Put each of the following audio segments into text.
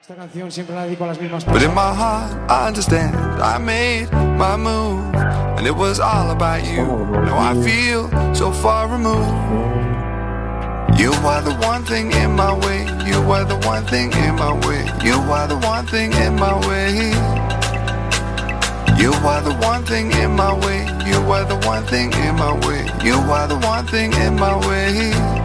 Esta canción siempre la dedico a las mismas But in my heart, I understand. I made my move, and it was all about you. Now I feel so far removed. You are the one thing in my way. You are the one thing in my way. You are the one thing in my way. You are the one thing in my way. You are the one thing in my way. You are the one thing in my way.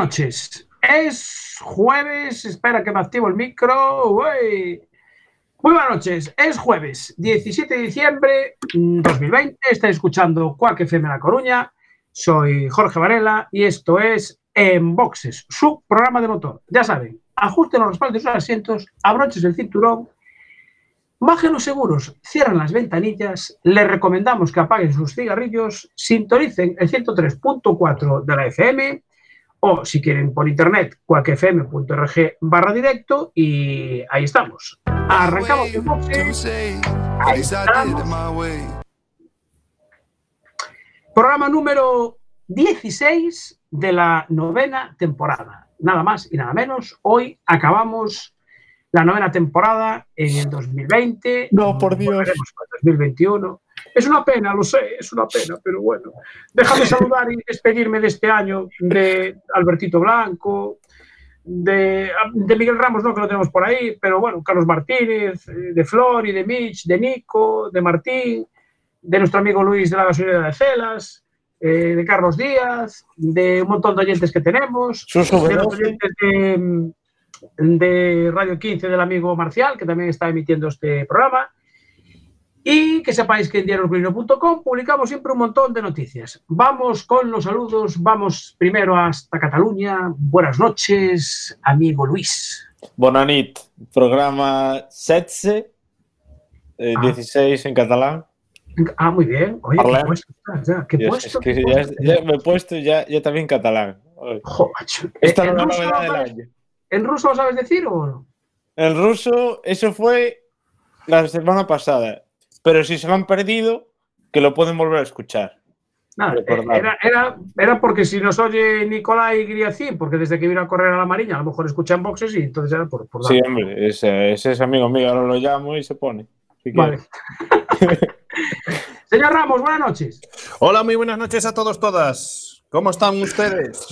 Buenas noches. Es jueves, espera que me activo el micro. Uy. Muy buenas noches. Es jueves 17 de diciembre mm, 2020. Estáis escuchando Cuac FM La Coruña. Soy Jorge Varela y esto es En Boxes, su programa de motor. Ya saben, ajusten los respaldos de sus asientos, abroches el cinturón, bajen los seguros, cierren las ventanillas. Les recomendamos que apaguen sus cigarrillos, sintonicen el 103.4 de la FM o si quieren por internet, cuacfm.org barra directo y ahí estamos. Arrancamos el to boxe, programa número 16 de la novena temporada. Nada más y nada menos. Hoy acabamos la novena temporada en el 2020. No, por Dios. Volveremos para el 2021. Es una pena, lo sé, es una pena, pero bueno. Déjame saludar y despedirme de este año de Albertito Blanco, de, de Miguel Ramos, no que lo tenemos por ahí, pero bueno, Carlos Martínez, eh, de Flor y de Mitch, de Nico, de Martín, de nuestro amigo Luis de la gasolinera de Celas, eh, de Carlos Díaz, de un montón de oyentes que tenemos, de los oyentes de, de Radio 15 del amigo Marcial, que también está emitiendo este programa. Y que sepáis que en diariosgruino.com publicamos siempre un montón de noticias. Vamos con los saludos, vamos primero hasta Cataluña. Buenas noches, amigo Luis. Bonanit, programa 16, eh, Ah. 16 en catalán. Ah, muy bien. Oye, ¿qué Parlem. puesto estás ya? ¿Qué puesto? es que ¿Qué ya, me he puesto ya, ya también catalán. Esta ¿En es la novedad del año. ¿En ruso lo sabes decir o no? En ruso, eso fue la semana pasada. Pero si se lo han perdido, que lo pueden volver a escuchar. Nada, Recordad. era, era, era porque si nos oye Nicolai Griacín, porque desde que vino a correr a la Mariña, a lo mejor escuchan boxes y entonces era por, por Sí, hombre, ese, ese es amigo mío. Ahora lo llamo y se pone. si Vale. Señor Ramos, buenas noches. Hola, muy buenas noches a todos, todas. ¿Cómo están ustedes?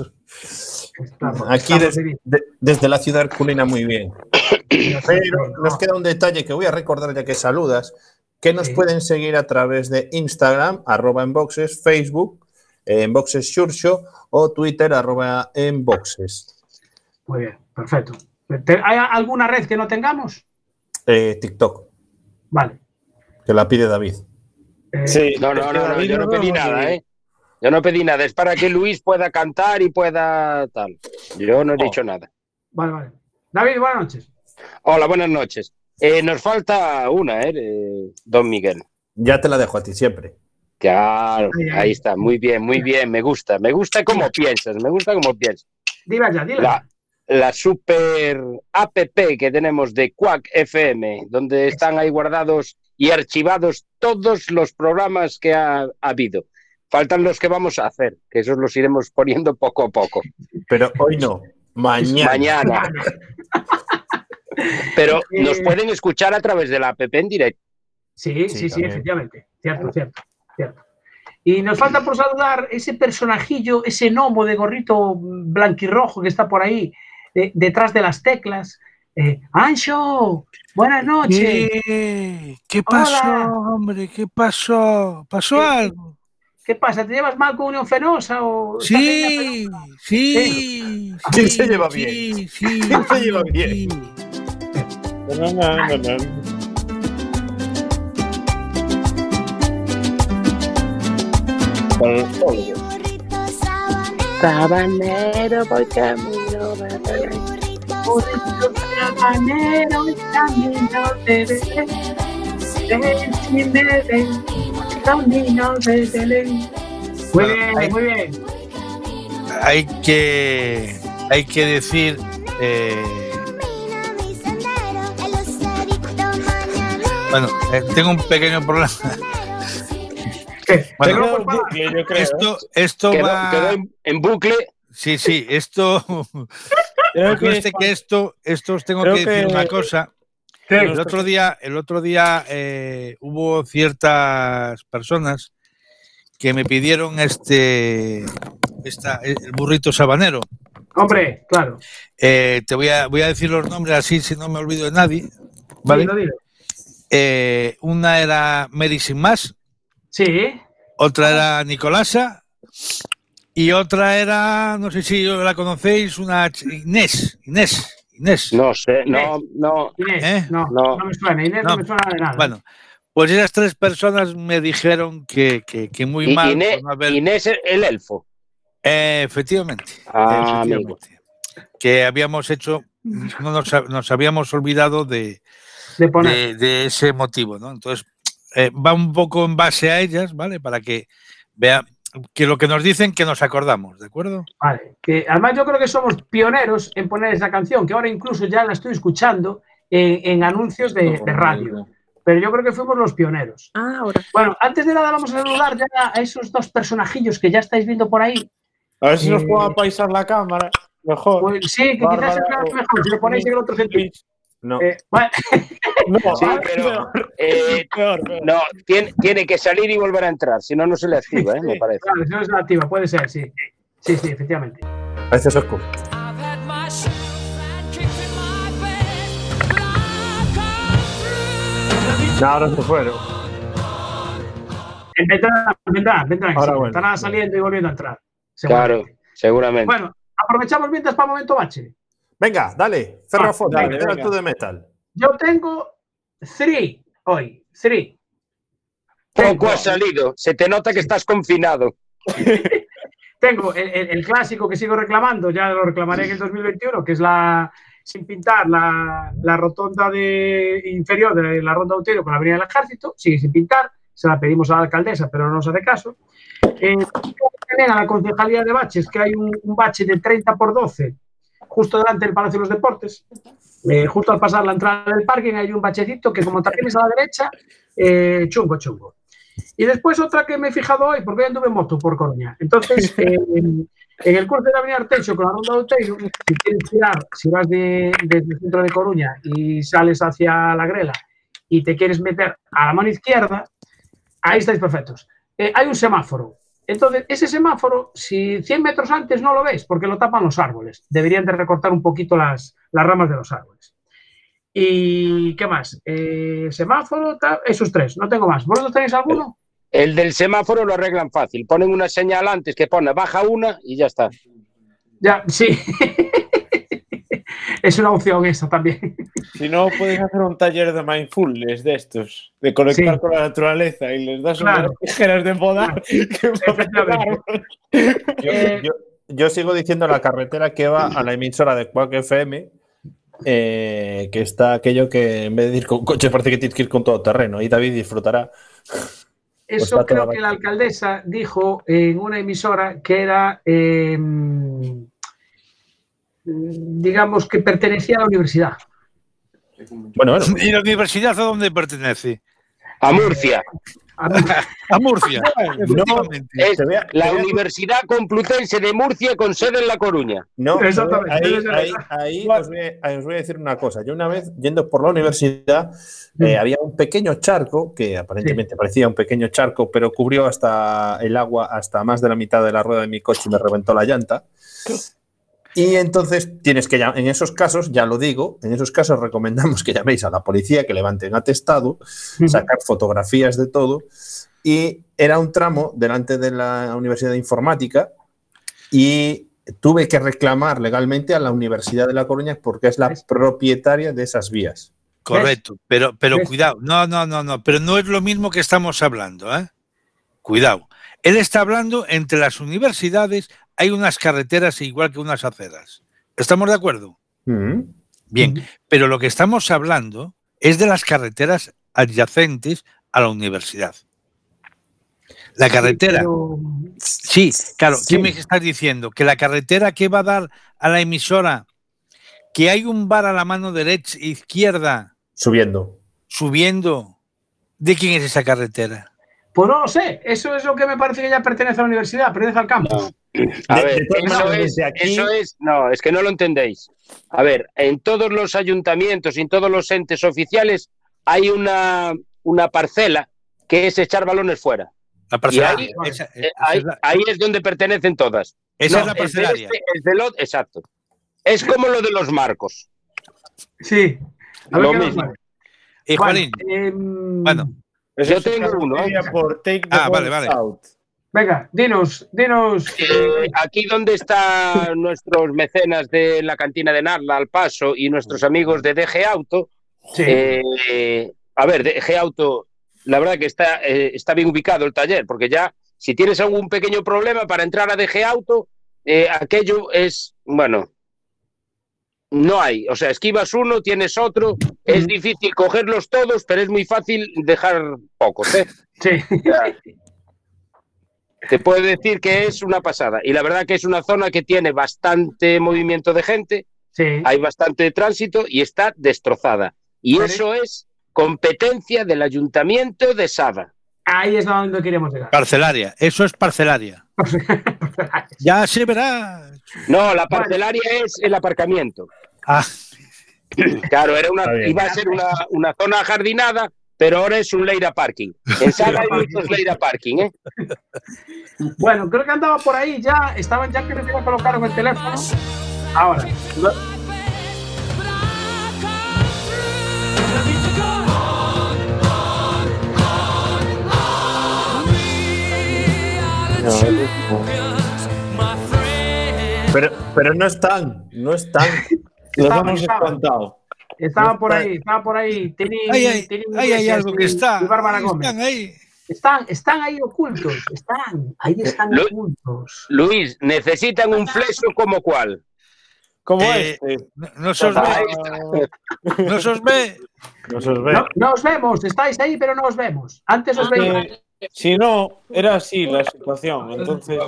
Estamos- Aquí estamos des- de- de- desde la ciudad herculina muy bien. Pero nos queda un detalle que voy a recordar ya que saludas, que nos Sí. pueden seguir a través de Instagram, arroba en boxes, Facebook, eh, en boxes Xurxo o Twitter, arroba en boxes. Muy bien, perfecto. ¿Te- ¿Hay alguna red que no tengamos? Eh, TikTok, Vale. que la pide David. Eh, Sí, No, no, no, yo no pedí nada. ¿eh? Yo no pedí nada, es para que Luis pueda cantar y pueda tal. Yo no he Oh. dicho nada. Vale, vale. David, buenas noches. Hola, buenas noches. Eh, nos falta una, ¿eh? eh, Don Miguel. Ya te la dejo a ti siempre. Claro, Ay, ay. ahí está, muy bien, muy bien, me gusta, me gusta cómo piensas, me gusta cómo piensas. Dila ya, dila. La, la super app que tenemos de Quack FM, donde están ahí guardados y archivados todos los programas que ha, habido. Faltan los que vamos a hacer, que esos los iremos poniendo poco a poco. Pero hoy no, mañana. Mañana. Pero Eh, nos pueden escuchar a través de la app en directo. Sí, Sí, sí, efectivamente. Cierto, cierto, cierto. Y nos falta por saludar ese personajillo, ese gnomo de gorrito blanquirrojo que está por ahí, eh, detrás de las teclas. Eh, Ancho, buenas noches. ¿Qué? ¿Qué pasó, Hola. hombre? ¿Qué pasó? ¿Pasó ¿Qué- algo? ¿Qué pasa? ¿Te llevas mal con Unión Fenosa? O Sí, sí. ¿Quién sí, se lleva sí, bien? Sí, ¿Quién se lleva bien? No, no, no. Sabanero voy camino. Habanero, camino de Belén, camino de Belén. Muy bien, muy bien. hay que hay que decir eh, bueno, eh, tengo un pequeño problema. ¿Qué? Bueno, bucle, yo creo. Esto, esto Quedó, va. quedó en, en bucle. Sí, sí, esto. Creo que conste que esto, esto os tengo creo que decir que- una cosa. El otro día, el otro día eh, hubo ciertas personas que me pidieron este, esta, el burrito sabanero. Hombre, claro. Eh, te voy a, voy a decir los nombres así, si no me olvido de nadie. ¿vale? Dilo, dilo. Eh, una era Mary Sin Más, Sí. otra era Nicolasa y otra era, no sé si la conocéis, una ch- Inés. Inés. Inés. No sé, no, no. Inés. ¿Eh? No, No. no, me suena. Inés no, No. me suena de nada. Bueno, pues esas tres personas me dijeron que, que- que muy Y- mal. Inés, por no haber- Inés el elfo. Eh, efectivamente. Ah, efectivamente. Que habíamos hecho, no nos, nos habíamos olvidado de, de poner. de, de ese motivo, ¿no? Entonces, eh, va un poco en base a ellas, ¿vale? Para que vean que lo que nos dicen que nos acordamos, ¿de acuerdo? Vale. Que además yo creo que somos pioneros en poner esa canción, que ahora incluso ya la estoy escuchando en, en anuncios de, de radio. Pero yo creo que fuimos los pioneros. Ah, ahora. Bueno, antes de nada vamos a saludar ya a esos dos personajillos que ya estáis viendo por ahí. A ver si nos Eh, puedo apaisar la cámara. Mejor. Pues sí, que quizás Bárbara, sea o- mejor si lo ponéis en el otro sentido. No. Eh, bueno, No, Sí, ah, pero peor, eh, peor, peor. no, tiene, tiene que salir y volver a entrar, si no, no se le activa, ¿eh? me parece. claro, si no es la activa, puede ser, sí. Sí, sí, efectivamente. Parece Sosco. No, ahora se fueron. Vendrán, vendrán, vendrán. Ahora sí, bueno. Estarán saliendo y volviendo a entrar. Claro, seguramente. seguramente. Bueno, aprovechamos mientras para momento bache. Venga, dale. Ferrofón, dale, venga, venga. tú de metal. Yo tengo three hoy, three. Poco ha salido, se te nota que estás confinado. Tengo el, el- el clásico que sigo reclamando, ya lo reclamaré en el 2021, que es la sin pintar la, la rotonda de, inferior de la ronda de Utero con la avenida del Ejército, sigue sin pintar, se la pedimos a la alcaldesa, pero no nos hace caso. Eh, a la concejalía de baches, que hay un, un bache de 30 por 12 justo delante del Palacio de los Deportes. Eh, justo al pasar la entrada del parking hay un bachecito que como también es a la derecha, eh, chungo, chungo. Y después otra que me he fijado hoy, porque hoy anduve en moto por Coruña. Entonces, eh, en el curso de la Avenida Arteixo con la Ronda de Outeiro, si quieres tirar, si vas de- desde el centro de Coruña y sales hacia la Grela y te quieres meter a la mano izquierda, ahí estáis perfectos. Eh, hay un semáforo. Entonces, ese semáforo, si 100 metros antes no lo ves, porque lo tapan los árboles, deberían de recortar un poquito las, las ramas de los árboles. ¿Y qué más? Eh, semáforo, tal, esos tres, no tengo más. ¿Vosotros tenéis alguno? El del semáforo lo arreglan fácil, ponen una señal antes que pone baja una y ya está. Ya, sí. es una opción esa también. Si no, puedes hacer un taller de mindfulness de estos, de conectar Sí. con la naturaleza y les das Claro. unas tijeras de Efectivamente. Yo, yo- yo sigo diciendo la carretera que va a la emisora de Quack FM, eh, que está aquello que en vez de ir con coche parece que tienes que ir con todo terreno. Y David disfrutará. Eso está toda creo que la alcaldesa dijo en una emisora que era, eh, digamos, que pertenecía a la universidad. Bueno, bueno. ¿Y la universidad a dónde pertenece? A Murcia. A Murcia. la Universidad Complutense de Murcia con sede en La Coruña. No, Exactamente. ahí, ahí- verdad. ahí os, voy a, os voy a decir una cosa. Yo una vez, yendo por la universidad, eh, Mm. había un pequeño charco, que aparentemente parecía un pequeño charco, pero cubrió hasta el agua, hasta más de la mitad de la rueda de mi coche y me reventó la llanta. Y entonces tienes que, en esos casos, ya lo digo, en esos casos recomendamos que llaméis a la policía, que levanten atestado, sacar fotografías de todo. Y era un tramo delante de la Universidad de Informática y tuve que reclamar legalmente a la Universidad de La Coruña porque es la ¿Ves? propietaria de esas vías. Correcto, pero, pero cuidado, no, no, no, no, pero no es lo mismo que estamos hablando, ¿eh? Cuidado. Él está hablando entre las universidades hay unas carreteras igual que unas aceras. ¿Estamos de acuerdo? Mm. Bien, pero lo que estamos hablando es de las carreteras adyacentes a la universidad. La carretera. Pero- Sí, claro. Sí. ¿Qué me estás diciendo? Que la carretera que va a dar a la emisora, que hay un bar a la mano derecha e izquierda Subiendo. subiendo. ¿De quién es esa carretera? Pues no lo sé, eso es lo que me parece que ya pertenece a la universidad, pertenece al campus. A De- ver, de eso es, desde aquí- eso es, no, es que no lo entendéis. A ver, en todos los ayuntamientos y en todos los entes oficiales hay una, una parcela que es echar balones fuera. La parcelaria. ahí- Esa, Eh, esa ahí, es la, ahí es donde pertenecen todas. esa No, es la de parcelaria. este, el de lo- exacto. Es como lo de los marcos. Sí. A Lo mismo. Eh, Juanín, Bueno, em, Bueno. Yo tengo uno, ¿eh? traduciría por take the Ah, vale, vale. out. Venga, dinos, dinos. Eh, aquí donde están nuestros mecenas de la cantina de Narla, al paso, y nuestros amigos de DG Auto, Sí. Eh, a ver, DG Auto, la verdad que está, eh, está bien ubicado el taller, porque ya si tienes algún pequeño problema para entrar a DG Auto, eh, aquello es, bueno, no hay. O sea, esquivas uno, tienes otro, es difícil cogerlos todos, pero es muy fácil dejar pocos. ¿eh? Sí. Te puedo decir que es una pasada. Y la verdad que es una zona que tiene bastante movimiento de gente, sí. hay bastante tránsito y está destrozada. Y Vale. eso es competencia del ayuntamiento de Sada. Ahí es donde queremos llegar. parcelaria. Eso es parcelaria. Ya se verá. No, la parcelaria es el aparcamiento. Ah, Claro, era una, iba a ser una, una zona jardinada, pero ahora es un Leira Parking. En Sada hay muchos Leira Parking, ¿eh? Bueno, creo que andaba por ahí ya, estaban ya que me iba a colocar en el teléfono. Ahora. Pero, pero no están, no están. Los hemos espantado. Estaba por ahí, estaba por ahí. Tenín, ahí hay, Tenín ahí hay algo que está. y Bárbara Gómez. Están ahí. Están, están ahí ocultos, están, ahí están Lu- ocultos. Luis, necesitan un fleso como cuál. Como Eh, este. No, se os ve. No se os ve. No os no vemos, estáis ahí, pero no os vemos. Antes os veía. Si no, era así la situación. Entonces,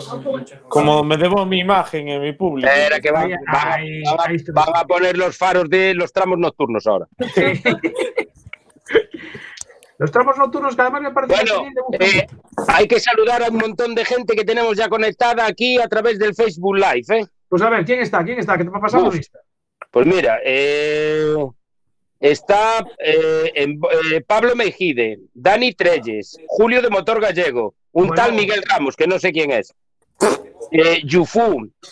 como me debo mi imagen en mi público. Era que van, Ahí, van a- van a- a poner los faros de los tramos nocturnos ahora. Sí. Los tramos nocturnos que además me parece que Bueno, gusto. eh, hay que saludar a un montón de gente que tenemos ya conectada aquí a través del Facebook Live. ¿eh? Pues a ver, ¿quién está? ¿Quién está? ¿Qué te va Uf. lista? Pues mira, eh, está eh, en- eh, Pablo Mejide, Dani Treyes, Julio de Motor Gallego, un Bueno. tal Miguel Ramos, que no sé quién es, eh,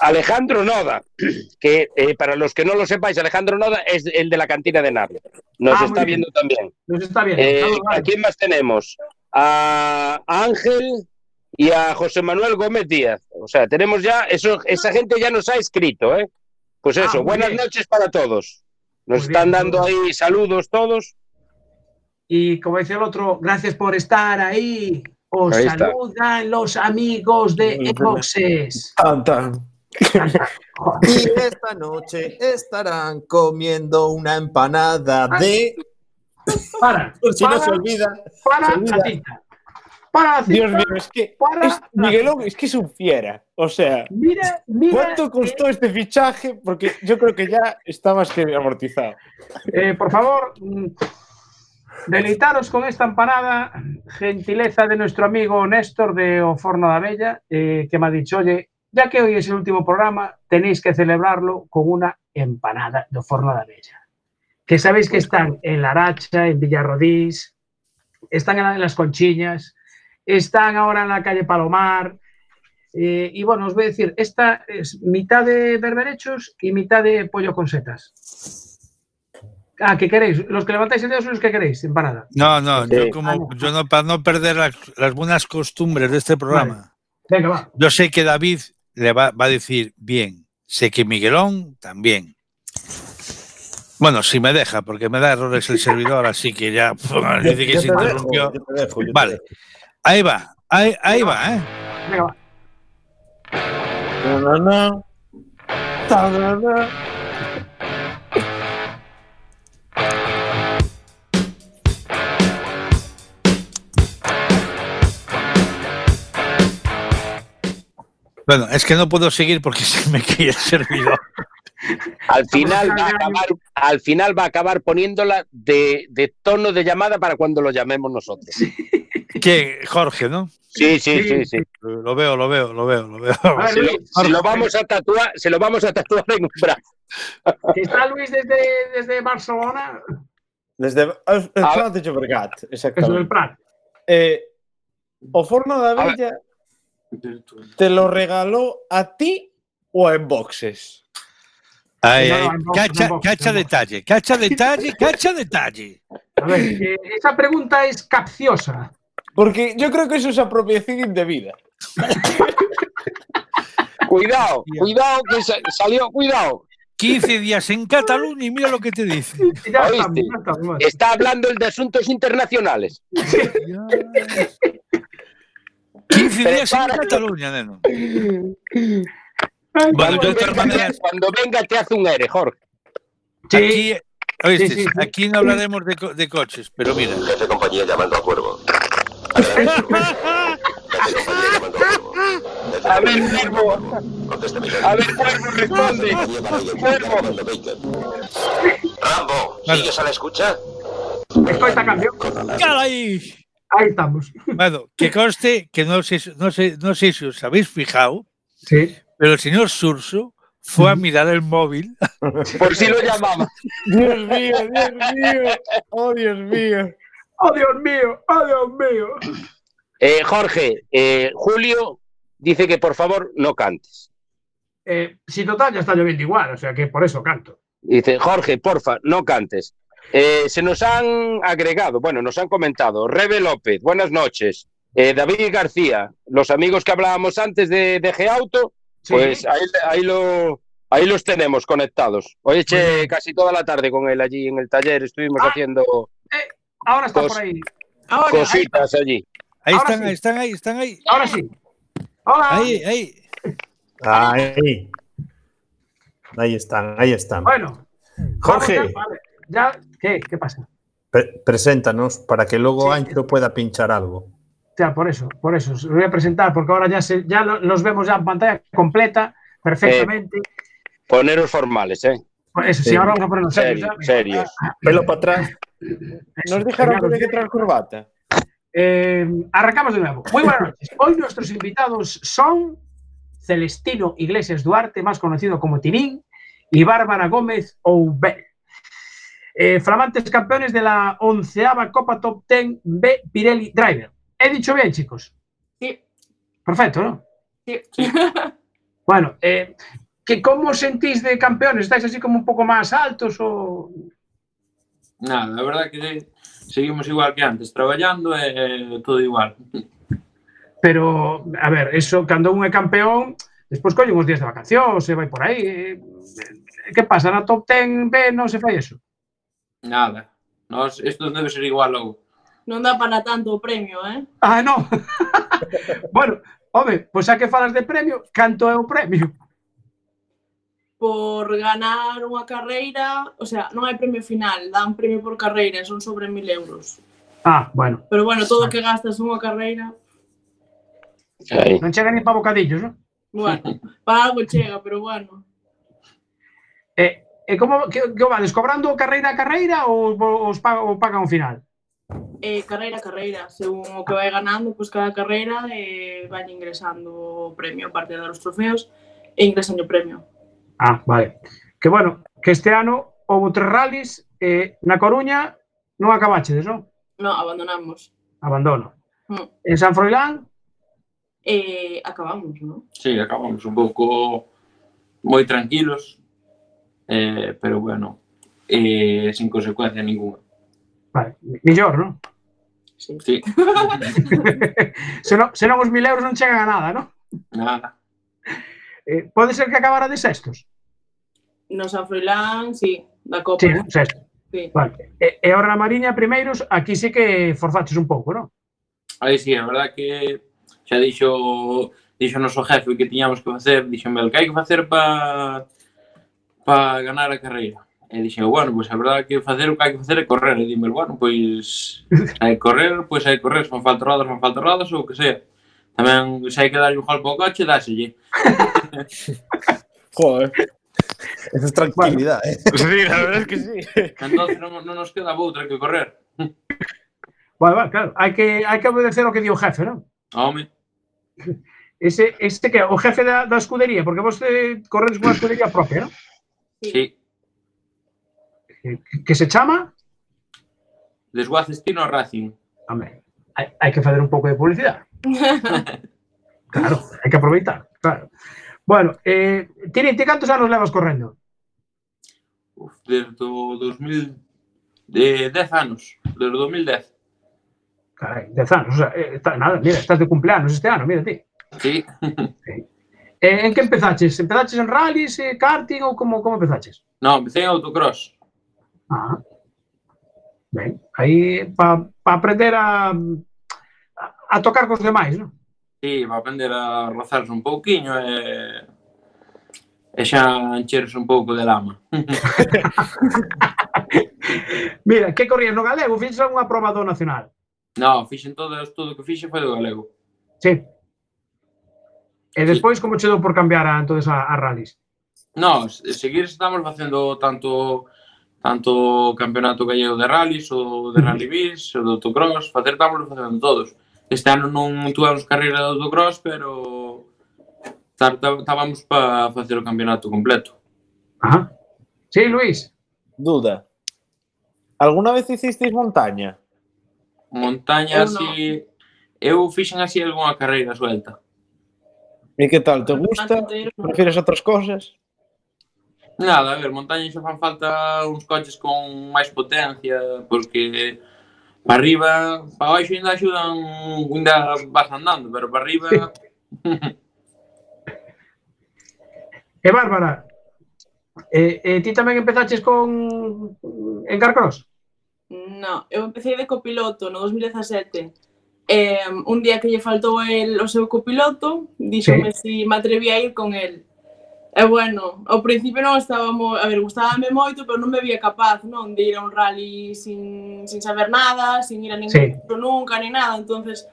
Alejandro Noda, que eh, para los que no lo sepáis, Alejandro Noda es el de la cantina de Narnia. Nos Ah, está bien. viendo también. Nos está Vamos, ¿A quién más tenemos? A Ángel y a José Manuel Gómez Díaz. O sea, tenemos ya, eso, esa gente ya nos ha escrito, ¿eh? Pues Ah, eso, buenas bien. noches para todos. Nos Muy están bien, dando muy ahí saludos todos. Y como decía el otro, gracias por estar ahí. Os Ahí está. saludan los amigos de tan. Y esta noche estarán comiendo una empanada de. Para, Por si no se olvida. para se olvida. Para la. Dios mío, es que. es- Miguelón es que es un fiera. O sea, Mira, mira. ¿cuánto costó este fichaje? Porque yo creo que ya está más que amortizado. Eh, por favor, mm, deleitaros con esta empanada, gentileza de nuestro amigo Néstor de Oforno da Bella, eh, que me ha dicho, oye, ya que hoy es el último programa, tenéis que celebrarlo con una empanada de Oforno da Bella. Que sabéis que están en La Aracha, en Villarrodís, están en las Conchiñas, están ahora en la calle Palomar. eh, y bueno, os voy a decir, esta es mitad de berberechos y mitad de pollo con setas. Ah, ¿qué queréis? Los que levantáis el dedo son los que queréis, empanada. No, no, Sí. yo como yo no para no perder las, las buenas costumbres de este programa. Venga, va. Yo sé que David le va, va a decir bien. Sé que Miguelón también. Bueno, si me deja, porque me da errores el servidor, así que ya dice que se interrumpió. dejo, Vale. Ahí va, ahí, ahí va, ¿eh? Venga, va. Na, na, na. Ta, na, na. Bueno, es que no puedo seguir porque se me cae el servidor. Al final va a acabar, al final va a acabar poniéndola de, de tono de llamada para cuando lo llamemos nosotros. Que Jorge, ¿no? Sí, sí, sí, sí. Lo veo, lo veo, lo veo, lo veo. A ver, Se lo, Luis, se lo vamos a tatuar, se lo vamos a tatuar en un brazo. está Luis desde, desde Barcelona, Desde el A Prat de Llobregat, eso del exactamente. Prat. Eh, o Forno da Vella te lo regaló a ti o a Boxes. Ay, No, ay, no, en box, cacha, cacha detalle, cacha detalle, cacha detalle. A ver, eh, esa pregunta es capciosa. Porque yo creo que eso es apropiación indebida. Cuidado, cuidado, que sa- salió, cuidado. 15 días en Cataluña y mira lo que te dice. Está hablando el de asuntos internacionales. 15 días en. Cataluña, neno. Bueno, Cuando venga, maneras, cuando venga te hace un ere, Jorge. Sí, aquí, oíste, Sí, sí, sí. aquí no hablaremos de, co- de coches, pero mira. Jefe de compañía llamando a Cuervo. A ver, Cuervo, a ver, Cuervo, responde. Cuervo. Rambo. ¿sigues a la escucha? esta canción. ¡Caray! Ahí estamos. Bueno, que conste que no sé, no sé, no sé si os habéis fijado, Sí. pero el señor Surso fue a mirar el móvil. Por si lo llamaba. Dios mío, Dios mío. Oh, Dios mío. Oh, Dios mío, oh, Dios mío. Eh, Jorge, eh, Julio dice que por favor no cantes. Eh, si total ya está lloviendo igual, o sea que por eso canto. Dice, Jorge, porfa, no cantes. Eh, se nos han agregado, bueno, nos han comentado, Rebe López, buenas noches. Eh, David García, los amigos que hablábamos antes de, de G-Auto, Sí. pues ahí, ahí, lo, ahí los tenemos conectados. Hoy eché casi toda la tarde con él allí en el taller, estuvimos Ah. haciendo Ahora está Cos- por ahí. Ahora, cositas allí. Ahí Ahora están, sí. ahí están, ahí están, ahí. Ahora sí. Hola. Ahí, ahí. Ahí. Ahí están, ahí están. Bueno. Jorge, vamos ya, vale. Ya, ¿qué? ¿Qué pasa? pre- preséntanos para que luego Sí. Ancho pueda pinchar algo. O sea, por eso, por eso. Os voy a presentar, porque ahora ya, se, ya lo- los vemos ya en pantalla completa, perfectamente. Poneros formales, ¿eh? Eso, sí, sí. ahora vamos a ponernos serios. Ya. serios. Pelo para atrás. Nos dijeron que traer corbata. Eh, arrancamos de nuevo. Muy buenas noches. Hoy nuestros invitados son Celestino Iglesias Duarte, más conocido como Tinín, y Bárbara Gómez Oubel. Eh, flamantes campeones de la onceava Copa Top Ten B Pirelli Driver. ¿He dicho bien, chicos? Sí. Perfecto, ¿no? Sí. Bueno, eh, que como sentís de campeones? Estáis así como un pouco máis altos ou...? Nada, a verdade que seguimos igual que antes, traballando e eh, todo igual. Pero, a ver, eso, cando un é campeón, despois colle uns días de vacacións, se vai por aí. Que pasa? Na top 10 B non se fai eso? Nada. Nos, isto debe ser igual logo. Non dá para tanto o premio, eh? Ah, non. bueno, home, pois xa que falas de premio, canto é o premio? por ganar unha carreira, o sea, non hai premio final, dan premio por carreira, son sobre 1000 euros. Ah, bueno. Pero bueno, todo o que gastas unha carreira... Aí. Non chega ni para bocadillos, non? Bueno, para algo chega, pero bueno. E, e como que, que vades cobrando carreira a carreira ou os paga, ou pagan ao final? Eh, carreira a carreira, según o que vai ganando, pois pues cada carreira eh, vai ingresando o premio, aparte de dar os trofeos, e ingresan o premio. Ah, vale. Que bueno, que este ano houve tres rallies eh, na Coruña non acabachedes, non? Non, abandonamos. Abandono. Mm. En San Froilán? Eh, acabamos, non? Sí, acabamos un pouco moi tranquilos, eh, pero bueno, eh, sin consecuencia ninguna. Vale, mellor, non? Sí. sí. se, non, se non os mil euros non chegan a nada, non? Nada. Eh, pode ser que acabara de sextos? No San Froilán, sí, da Copa. Sí, sexto. Sí. Vale. E, e ahora na Mariña, primeiros, aquí sí que forzaches un pouco, non? Aí sí, é verdad que xa dixo dixo noso jefe que tiñamos que facer, dixome, o que hai que facer para pa ganar a carreira? E dixen, bueno, pois pues, a verdade que facer o que hai que facer é correr. E dime, bueno, pois hai que correr, pois hai que correr, se me falta rodas, se me falta rodas ou o que sea. Tamén se hai que darlle un gol ao coche, dáselle. Joder. Eso es tranquilidad, ¿eh? Sí, la verdad es que sí. Entonces non, non nos queda outra que correr. Vale, vale, claro. Hai que, hai que obedecer o que di o jefe, non? Home. Ese, ese que é o jefe da, da escudería, porque vos eh, te corredes cunha escudería propia, non? Sí. Que, eh, que se chama? Desguacestino Racing. Home, hai, hai que fazer un pouco de publicidade. claro, hai que aproveitar, claro. Bueno, eh, Tirinte, cantos anos levas correndo? Uf, desde o 2000... De 10 anos, desde 2010. Carai, 10 anos, o sea, eh, está, nada, mira, estás de cumpleanos este ano, mira ti. Sí. sí. Eh, en que empezaches? Empezaches en rallies, eh, karting ou como, como empezaches? No, empecé en autocross. Ah. Ben, aí para pa aprender a, a, a tocar cos demais, non? Sí, va aprender a rozarse un pouquiño e, e xa encherse un pouco de lama. Mira, que corrías no galego? Fixes unha proba do nacional? Non, fixen todo o estudo que fixe foi do galego. Sí. E despois, sí. como che dou por cambiar a, entonces, a, a rallies? Non, seguir estamos facendo tanto tanto campeonato gallego de rallies, o de rally bis, o de autocross, facer estamos facendo todos. Este ano non tuvemos carreira do cross, pero estábamos para facer o campeonato completo. Ajá. Sí, Luis. Duda. Alguna vez hicisteis montaña? Montaña, eu así... No. Eu fixen así algunha carreira suelta. E que tal? Te gusta? Prefires outras cousas? Nada, a ver, montaña xa fan falta uns coches con máis potencia, porque Para arriba, para baixo ainda axudan, ainda vas andando, pero para arriba... e eh, Bárbara, eh, eh, ti tamén empezaches con en Carcross? No, eu empecé de copiloto no 2017. Eh, un día que lle faltou el, o seu copiloto, díxome sí. si me atrevía a ir con el. E bueno, ao principio non estaba moi, a ver, gustábame moito, pero non me vía capaz, non, de ir a un rally sin, sin saber nada, sin ir a ningún sí. nunca, ni nada, entonces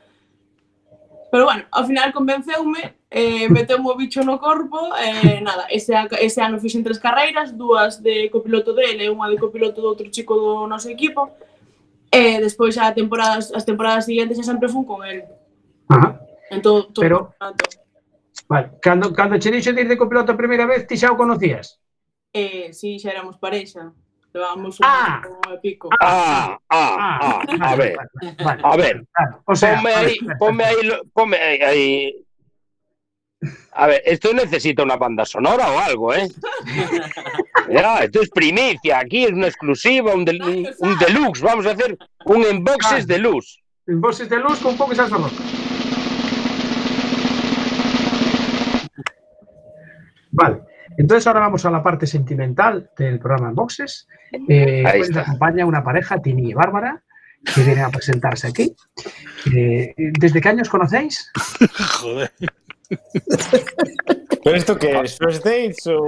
Pero bueno, ao final convenceume, eh, meteu o bicho no corpo, eh, nada, ese, ese ano fixen tres carreiras, dúas de copiloto dele e unha de copiloto do outro chico do noso equipo, e eh, despois a temporadas, as temporadas seguintes xa sempre fun con el. Ajá. Entón, todo, pero, tanto. Vale. Cando, cando che dixo de ir de copiloto a primeira vez, ti xa o conocías? Eh, sí, xa éramos parexa. Levábamos un ah, de pico. Ah, ah, ah, ah, ah a ver. Vale, a ver. Claro, o sea, ponme aí, ponme aí, ponme aí, ahí. A ver, esto necesita una banda sonora o algo, ¿eh? ya, esto es primicia, aquí es una exclusiva, un, del, un, un deluxe. Vamos a hacer un unboxes de luz. Unboxes de luz con un poco de salsa roja. Vale, entonces ahora vamos a la parte sentimental del programa en boxes. Eh, nos está. acompaña una pareja, Tini y Bárbara, que vienen a presentarse aquí. Eh, ¿Desde qué años conocéis? Joder. ¿Pero esto qué es? ¿First dates o...?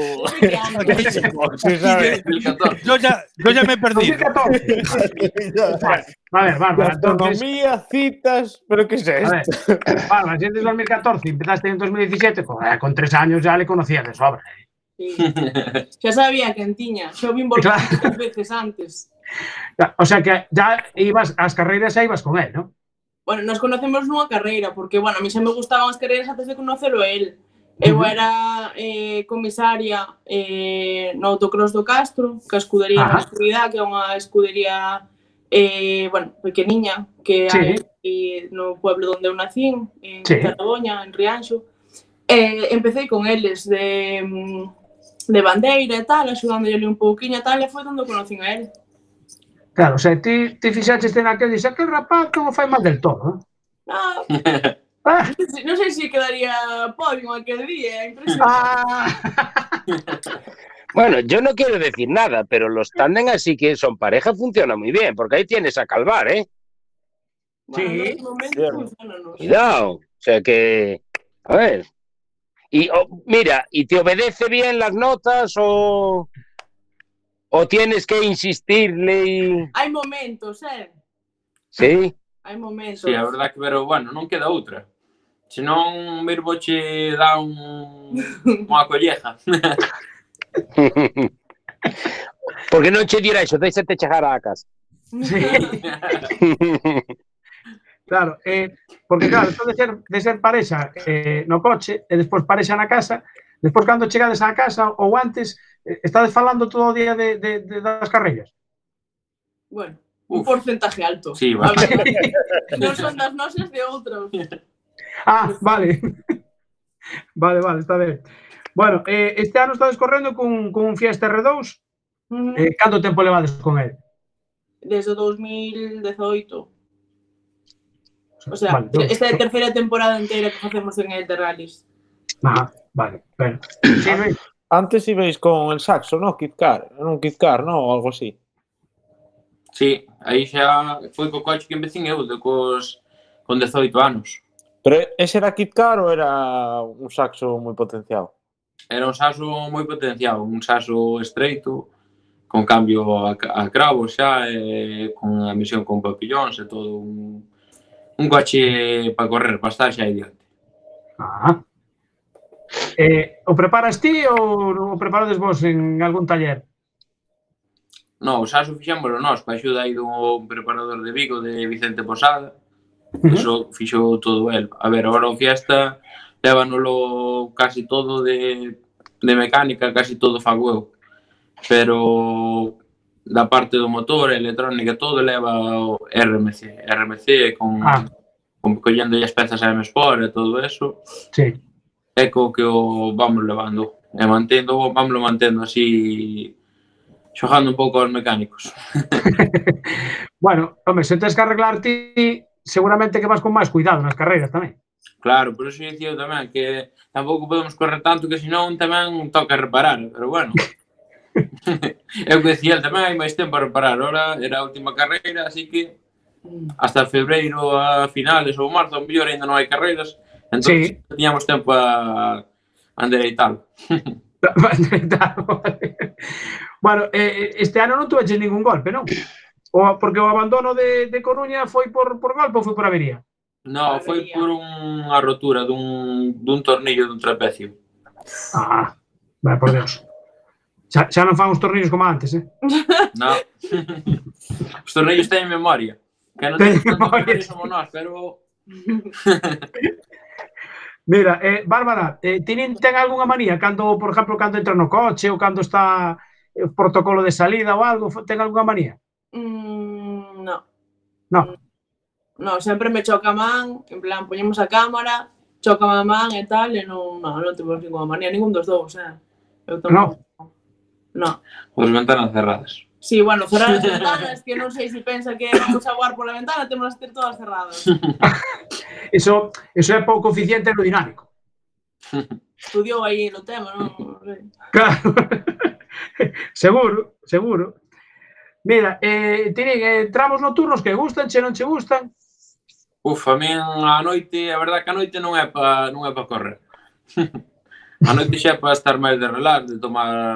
Yo ya, yo ya me he perdido. 2014. A ver, Bárbara, entonces, citas... ¿Pero qué es esto? Bárbara, si es de 2014 y empezaste en 2017, joder, con tres años ya le conocías de sobra. Sí. Xa sabía que en tiña, xa o vin volver claro. veces antes. O sea que ya ibas a las carreras, ya ibas con él, ¿no? Bueno, nos conocemos nunha carreira, porque, bueno, a mí xa me gustaban as carreiras antes de conocelo a él. Eu era eh, comisaria eh, no Autocross do Castro, que a escudería Ajá. na escuridade, que é unha escudería eh, bueno, pequeniña, que sí. hai aquí no pueblo onde eu nacín, en sí. Cataluña, en Rianxo. Eh, empecé con eles de, de bandeira e tal, axudándolle un pouquiño e tal, e foi onde conocín a él. Claro, o sea, ti, ti fixaste naquel, dices, aquel rapaz como fai mal del todo, eh? Ah, Ah, non sei se quedaría podio aquel día, impresionante. ah, Bueno, yo no quiero decir nada, pero los tándem así que son pareja funciona muy bien, porque ahí tienes a Calvar, ¿eh? Bueno, Sí. funcionanos. Cuidado. O sea que, a ver. Y oh, mira, ¿y te obedece bien las notas o, o tienes que insistirle? Y... Hai momentos, eh? Sí. Hai momentos. Sí, a verdad que, pero bueno, non queda outra. Se non, Mirboche dá un, unha colleja. Porque non che dirá iso, deixate chegar á casa. Sí. Claro, eh, porque claro, de ser, de ser parexa eh, no coche e despois parexa na casa, despois cando chegades á casa ou antes, eh, estades falando todo o día de, de, de das carreiras? Bueno, un Uf. porcentaje alto. Sí, vale. non son das nosas de outros. Ah, vale. vale, vale, está ben. Bueno, eh, este ano estades correndo con, con un Fiesta R2. Eh, canto tempo levades con el? Desde 2018. O sea, vale, esta é a terceira temporada inteira que facemos en el de rallies. Ah, vale, bueno. Sí, Antes ibais con el saxo, ¿no? Kidcar, non Kidcar, ¿no? O algo así. Sí, aí xa foi co coche que empecín eu, de cos, con 18 anos. Pero ese era Kit Car ou era un saxo moi potenciado? Era un saxo moi potenciado, un saxo estreito, con cambio a, a cravo xa, e, con a misión con papillóns e todo un, un coche para correr, para estar xa aí diante. Ah. Eh, o preparas ti ou o preparades vos en algún taller? No, o saxo fixámoslo nós, coa axuda aí dun preparador de Vigo de Vicente Posada Eso fixo todo el. A ver, agora o Fiesta levanolo casi todo de, de mecánica, casi todo fago eu. Pero da parte do motor, electrónica, todo leva o RMC. RMC con, ah. con collendo as pezas a M-Sport e todo eso. Sí. É co que o vamos levando. E mantendo, vamos mantendo así xogando un pouco aos mecánicos. bueno, home, se tens que arreglar ti, seguramente que vas con máis cuidado nas carreiras tamén. Claro, por eso dicía tamén que tampouco podemos correr tanto que senón tamén toca reparar, pero bueno. Eu que decía tamén, hai máis tempo a reparar. Ora era a última carreira, así que hasta febreiro a finales ou marzo, a mellor ainda non hai carreiras, entón sí. teníamos tempo a, a endereitar. bueno, eh, eh, este ano non tuveches ningún golpe, non? O, porque o abandono de, de Coruña foi por, por golpe pois ou foi por avería? Non, foi por unha rotura dun, dun tornillo dun trapecio. Ah, vai por Deus. Xa, xa non fan os tornillos como antes, eh? Non. os tornillos teñen memoria. Que non teñen memoria. Somos nós, pero... Mira, eh, Bárbara, eh, tienen, ten algunha manía cando, por exemplo, cando entra no coche ou cando está eh, protocolo de salida ou algo, ten algunha manía? Mm, no. No. No, sempre me choca a man, en plan, poñemos a cámara, choca a man e tal, e non, no, non temos ninguna manía, ningún dos dous, eh? Eu tampouco. No. no. Os ventanas cerradas. Sí, bueno, cerrar as ventanas, que non sei se pensa que vamos a guardar pola ventana, temos as ter todas cerradas. eso, eso é pouco eficiente no dinámico. Estudiou aí no tema, non? Claro. seguro, seguro. Mira, eh, tirín, eh, tramos nocturnos que gustan, che non che gustan? Uf, a min a noite, a verdad que a noite non é pa, non é pa correr. a noite xa é pa estar máis de relax, de tomar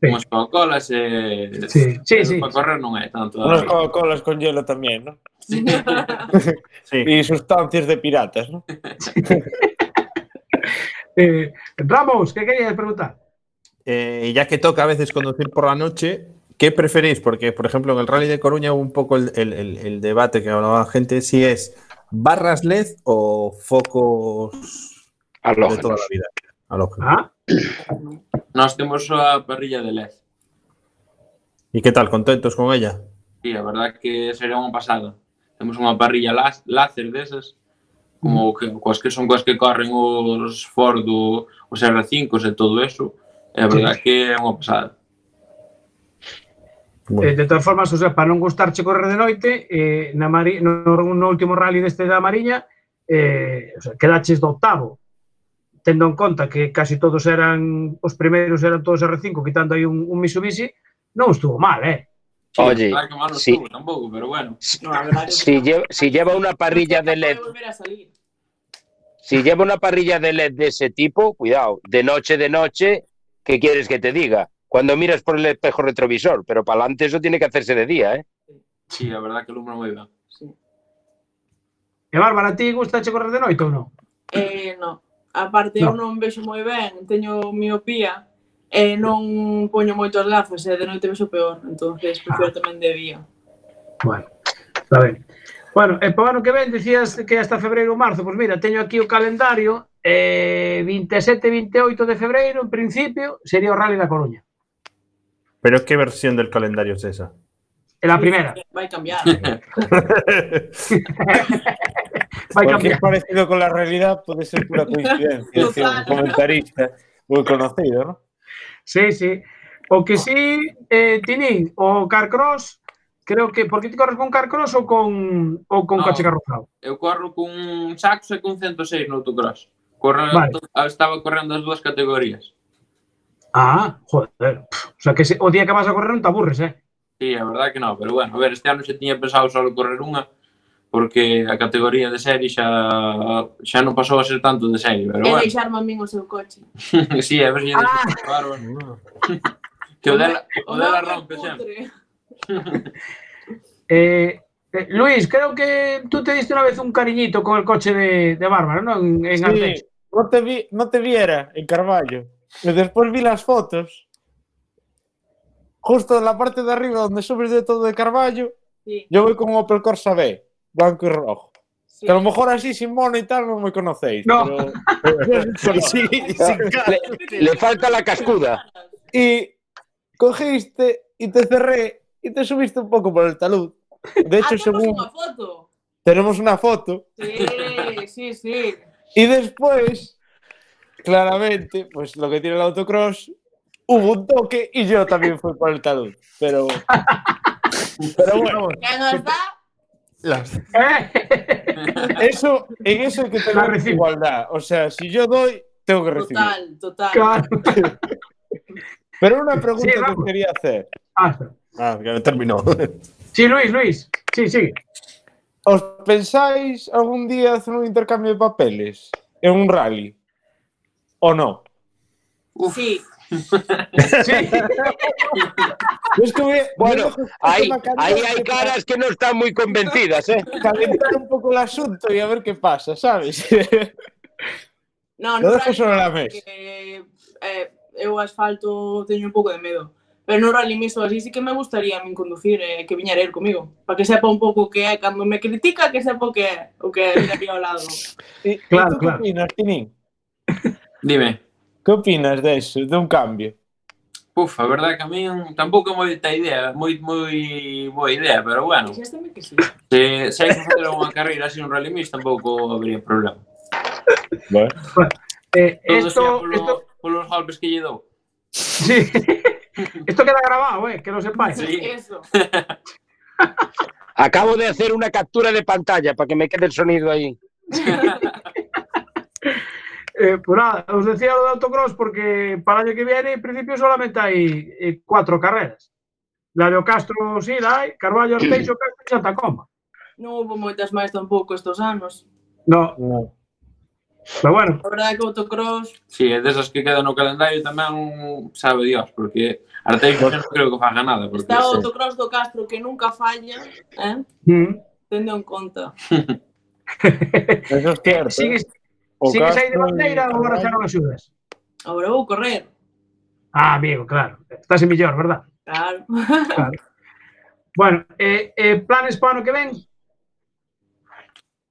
sí. unhas coca-colas e... Sí, sí, sí. Pa correr non é tanto. Unhas coca-colas con hielo tamén, non? Sí. sí. E sustancias de piratas, non? Eh, Ramos, que querías preguntar? Eh, ya que toca a veces conducir por la noche, ¿qué preferís? Porque, por ejemplo, en el Rally de Coruña hubo un poco el, el- el- el debate que hablaba la gente si es barras LED o focos de Halógenos. toda la vida. Ah, Nós temos a parrilla de LED. ¿Y qué tal? ¿Contentos con ella? Sí, a verdad que sería unha pasada. Temos unha parrilla láser desas, como que, coas que son coas que corren os Ford, o- os R5 e todo eso. E a verdad que é unha pasada. Bueno. Eh, de todas formas, o sea, para non gustarche correr de noite, eh, na Mari, no, no último rally deste da Mariña, eh, o sea, quedaches do octavo, tendo en conta que casi todos eran, os primeiros eran todos R5, quitando aí un, un Mitsubishi, non estuvo mal, eh? Oye, claro que mal no si, estuvo, tampouco, pero bueno. No, a que... si, lleva, si lleva unha parrilla de LED... A salir. Si lleva una parrilla de LED de ese tipo, cuidado, de noche, de noche, ¿qué quieres que te diga? cuando miras por el espejo retrovisor, pero para adelante eso tiene que hacerse de día, ¿eh? Sí, la verdad que lumbra moi ben. Sí. E Bárbara, ti gusta che correr de noite ou non? Eh, no. A parte no. eu non vexo moi ben, teño miopía e eh, non poño moitos lazos, e eh, de noite vexo peor, entonces prefiero ah. tamén de día. Bueno, está ben. Bueno, e para o ano que ven dicías que hasta febreiro ou marzo, pois pues mira, teño aquí o calendario, eh, 27 28 de febreiro, en principio, sería o Rally da Coruña. ¿Pero qué versión del calendario es esa? É a primeira. Vai cambiar. Vai Cualquier cambiar. parecido con la realidad puede ser pura coincidencia. decía un comentarista muy conocido, ¿no? Sí, sí. O que sí, eh, Tinín, o Carcross, creo que... Por que ti corres con Carcross ou con, ou con No. coche carrozado? Eu corro cun saxo e cun 106 no autocross. Corre, Vale. Estaba correndo as dúas categorías. Ah, joder. Pff, o sea, que se, o día que vas a correr non te aburres, eh? Sí, a verdade que non, pero bueno, a ver, este ano se tiña pensado só correr unha, porque a categoría de serie xa xa non pasou a ser tanto de serie, pero e bueno. E deixarme a min o seu coche. sí, a ver se ah. claro, bueno. que o dela, o dela rompe sempre. eh, Eh, Luis, creo que tú te diste una vez un cariñito con el coche de, de Bárbara, ¿no? En, en sí, no te, vi, no te viera en Carballo. Y después vi las fotos. Justo en la parte de arriba donde subes de todo de Carballo, Sí. yo voy con un Opel Corsa B, blanco y rojo. Sí. Que a lo mejor así sin mono y tal no me conocéis. No. Pero, Sí. Le, le falta la cascuda. y cogiste y te cerré y te subiste un poco por el talud. De hecho, ah, según unha foto. tenemos una foto, Sí, sí, sí. Y después, claramente, pues lo que tiene el autocross, hubo un toque y yo también fui por el talud. Pero, pero bueno, Que nos dá Las- ¿Eh? eso, en eso hay que La tener igualdad. O sea, si yo doy, tengo que recibir. total, total. Claro. Pero una pregunta Sí, que quería hacer. Ah. Ah, que no terminó. sí, Luis, Luis. Sí, sí. ¿Os pensáis algún día hacer un intercambio de papeles en un rally? o no? Uf. Sí. sí. Yo que, bueno, yo hay, ahí hay caras que no están muy convencidas, ¿eh? Calentar un poco el asunto y a ver qué pasa, ¿sabes? No, no, no dejo sobre la mesa. Que, eh, eu asfalto teño un pouco de medo. Pero no rally mixto así sí que me gustaría a min conducir eh, que viñera el comigo, para que sepa un pouco o que é cando me critica, que sepa o que é, o que é aquí ao lado. E, claro, claro. Qué opinas, Tinín? Dime. ¿Qué opinas de eso, de un cambio? Uf, a verdade que a mí tampouco é moita idea, moi moi boa idea, pero bueno, Dixésteme que sí. se, se hai que facer unha carreira así un rally mix tampouco habría problema. Bueno. Eh, Todo esto, polo, esto, polos golpes que lle dou. sí. esto queda grabado, eh, que lo sepáis. Sí. Eso. Acabo de hacer una captura de pantalla para que me quede el sonido ahí. Eh, pues nada, os decía lo de autocross porque para el año que viene en principio solamente hay eh, cuatro carreras. La de Ocastro sí la hay. Carballo, Orteixo, Castro y Santa Coma. Non houve moitas máis tampouco estos anos. No. no. Pero bueno. A verdade que autocross... Sí, é desas que quedan no calendario tamén sabe Dios, porque Arteixo non creo que faga nada. Porque... Está o autocross do Castro que nunca falla, eh? Mm. Tendo en conta. Eso es cierto. Sigue, ¿eh? O Sigues aí de bandeira ou agora xa non axudas? Agora vou correr. Ah, amigo, claro. Estás en millor, verdad? Claro. claro. Bueno, eh, eh, planes para o ano que ven?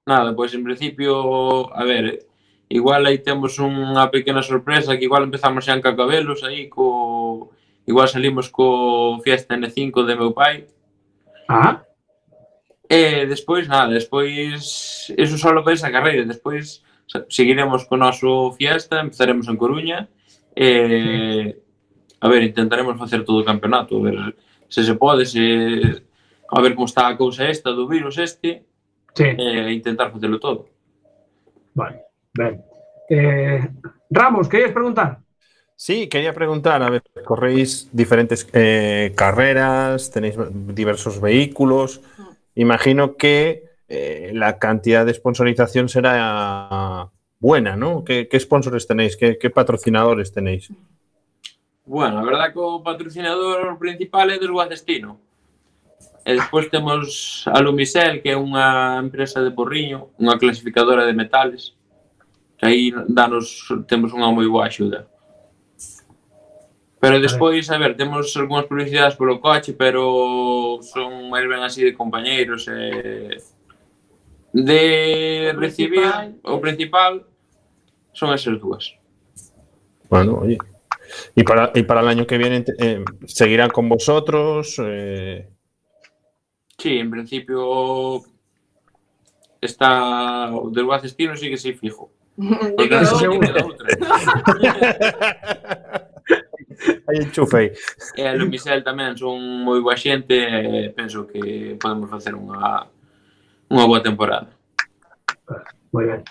Nada, pois en principio, a ver, igual aí temos unha pequena sorpresa que igual empezamos xa en Cacabelos aí co igual salimos co Fiesta N5 de meu pai. Ah. E despois nada, despois eso só lo pensa a carreira, despois seguiremos co noso Fiesta, empezaremos en Coruña e a ver, intentaremos facer todo o campeonato, a ver se se pode, se a ver como está a cousa esta do virus este sí. e intentar facelo todo. Vale, ben. Eh, Ramos, querías preguntar? Sí, quería preguntar, a ver, corréis diferentes eh, carreras, tenéis diversos vehículos. Imagino que eh, la cantidad de sponsorización será buena, ¿no? ¿Qué, qué sponsors tenéis? ¿Qué, ¿Qué, patrocinadores tenéis? Bueno, a verdad que o patrocinador principal é dos Guadestino. E despois temos a Lumisel, que é unha empresa de Porriño, unha clasificadora de metales. Que aí danos, temos unha moi boa axuda. Pero despois, a ver, temos algunhas publicidades polo coche, pero son máis ben así de compañeiros e eh de recibir principal. o principal son esas dúas. Bueno, oye. Y para, y para el año que viene eh, seguirán con vosotros. Eh... Sí, en principio está o del Guacestino sí que sí fijo. Porque no se outra. Aí enchufei. E a Lumisel tamén son moi boa xente, penso que podemos facer unha unha boa temporada. Muy bien.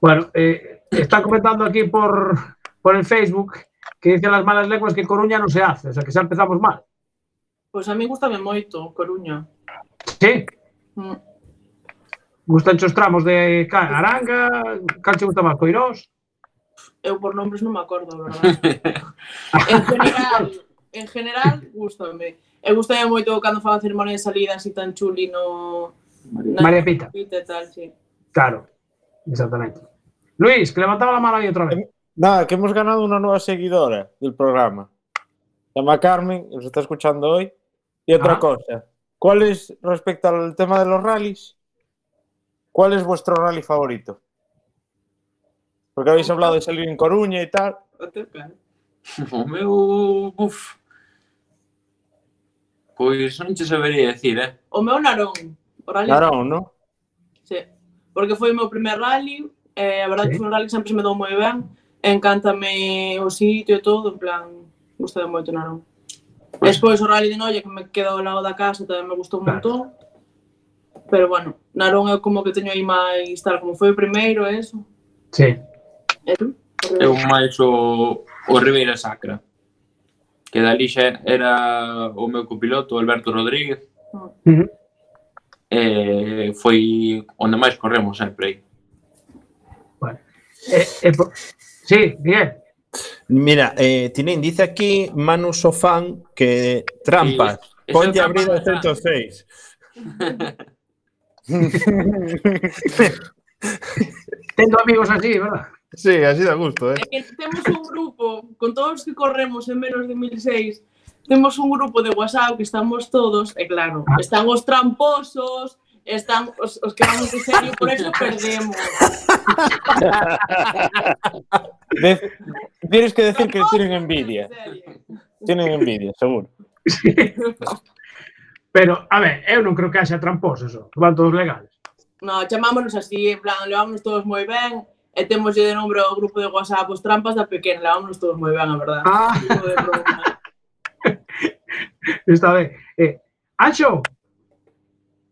Bueno, eh, está comentando aquí por, por el Facebook que dicen las malas lenguas que Coruña non se hace, o sea, que xa empezamos mal. Pois pues a mí gustame moito Coruña. Sí? Mm. Gustan os tramos de Aranga, cal che gusta máis Coirós? Eu por nombres non me acordo, verdad? en general, en general, gustame. Eu gustame moito cando fan a ceremonia de salida así tan chuli no María Pita. Pita tal, sí. Claro, exactamente. Luis, que levantaba la mano ahí otra vez. Nada, que hemos ganado una nueva seguidora del programa. Se llama Carmen, nos está escuchando hoy. Y otra Ah. cosa, ¿cuál es, respecto al tema de los rallies, cuál es vuestro rally favorito? Porque habéis hablado de salir en Coruña y tal. O meu, uf. Pois non che sabería decir, eh. O meu Narón. O rally Narón, ¿no? Sí, porque foi o meu primer rally, eh, e a verdade sí. que foi un rally que sempre se me dou moi ben, encántame o sitio e todo, en plan, gustade moito Narón. Despois o rally de Noia que me queda ao lado da casa tamén me gustou un claro. montón. Pero bueno, Narón é como que teño aí máis tal como foi o primeiro, e eso. Sí. ¿Eh? E tú? Eu máis o, o Ribeira Sacra. Que dali xa era o meu copiloto Alberto Rodríguez. Ah. Uh -huh eh, foi onde máis corremos sempre aí. Bueno. Eh, eh, po... Sí, bien. Mira, eh, Tinín, dice aquí Manu Sofán que trampas. Sí, Ponte abril 106. Tengo amigos así, verdad? Sí, así da gusto, eh. É que temos un grupo con todos que corremos en menos de 1006 temos un grupo de WhatsApp que estamos todos, e claro, ah. están os tramposos, están os, os que vamos de serio, por eso perdemos. De, tienes que decir que tienen envidia. Tienen envidia, seguro. Pero, a ver, eu non creo que haxa tramposos, van todos legales. No, chamámonos así, en plan, levámonos todos moi ben, e temos de nombre ao grupo de WhatsApp os trampas da pequena, levámonos todos moi ben, a verdade. Ah. Está bien. Eh, Ancho,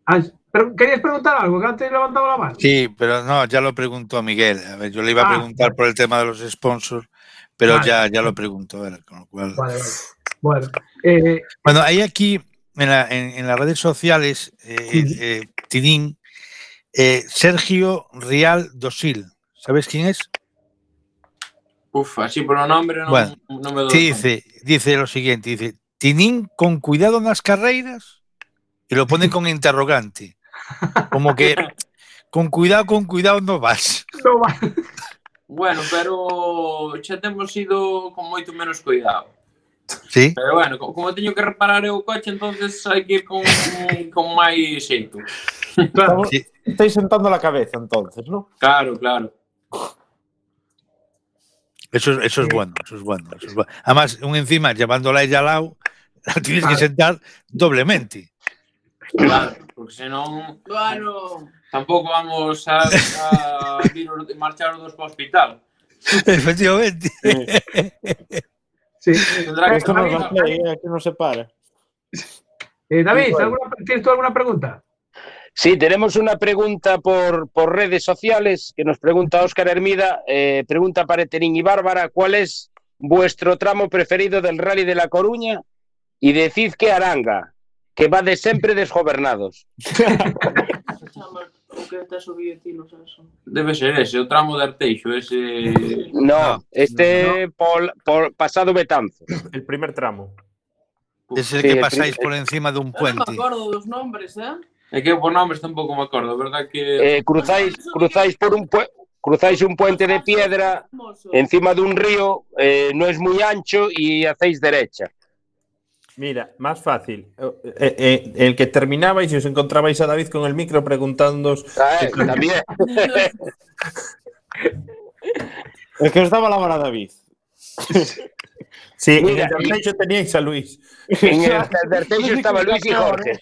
Ancho, pero, ¿querías preguntar algo? Que antes levantaba la mano. Sí, pero no, ya lo preguntó Miguel. A ver, yo le iba a Ah. preguntar por el tema de los sponsors, pero Vale. ya, ya lo preguntó él, con lo cual. Vale, vale. Bueno, eh, Bueno, hay aquí en, la- en- en las redes sociales, eh, eh, Tinín, eh, Sergio Rial Dosil. ¿Sabes quién es? Uf, así por o nombre non, Bueno, non me Sí, dice, dice lo siguiente, dice, tinín con cuidado nas carreiras e lo ponen con interrogante. Como que con cuidado, con cuidado no vas. No vas. Bueno, pero xa temos ido con moito menos cuidado. Sí. Pero bueno, como teño que reparar eu o coche, entonces hai que ir con, con máis xeito. Claro, sí. estáis sentando a cabeza entonces, ¿no? Claro, claro. Eso, eso es bueno, eso es bueno. Eso es bueno. Además, un encima, llevándola ella al lado, la tienes que Claro. sentar doblemente. Claro, porque senón Bueno, tampouco vamos a, a marchar os dos para o hospital. Efectivamente. Sí. Tendrá que Esto no David, es la play, eh, aquí no se para. Eh, David, ¿alguna- ¿tienes tú alguna pregunta? Sí, tenemos una pregunta por, por redes sociales que nos pregunta Óscar Hermida. eh, pregunta para Eterín y Bárbara: ¿Cuál es vuestro tramo preferido del Rally de La Coruña? e decid que Aranga, que va de sempre desgobernados. o que subido ti, non? Debe ser ese, o tramo de Arteixo, ese... No, este no. Por, por pasado Betanzo. El primer tramo. Es el sí, que pasáis el... por encima de un puente. Non me acordo dos nombres, eh? É que por nomes tampouco me acordo, verdad que... Eh, cruzáis, cruzáis por un puente cruzáis un puente de piedra encima dun río, eh, non es moi ancho e hacéis derecha. Mira, más fácil. Eh, eh, el que terminabais y os encontrabais a David con el micro preguntándoos. Ah, también. Es que os daba la vara David. Sí, Mira, en el tercero teníais a Luis. En el tercero estaba Luis y Jorge.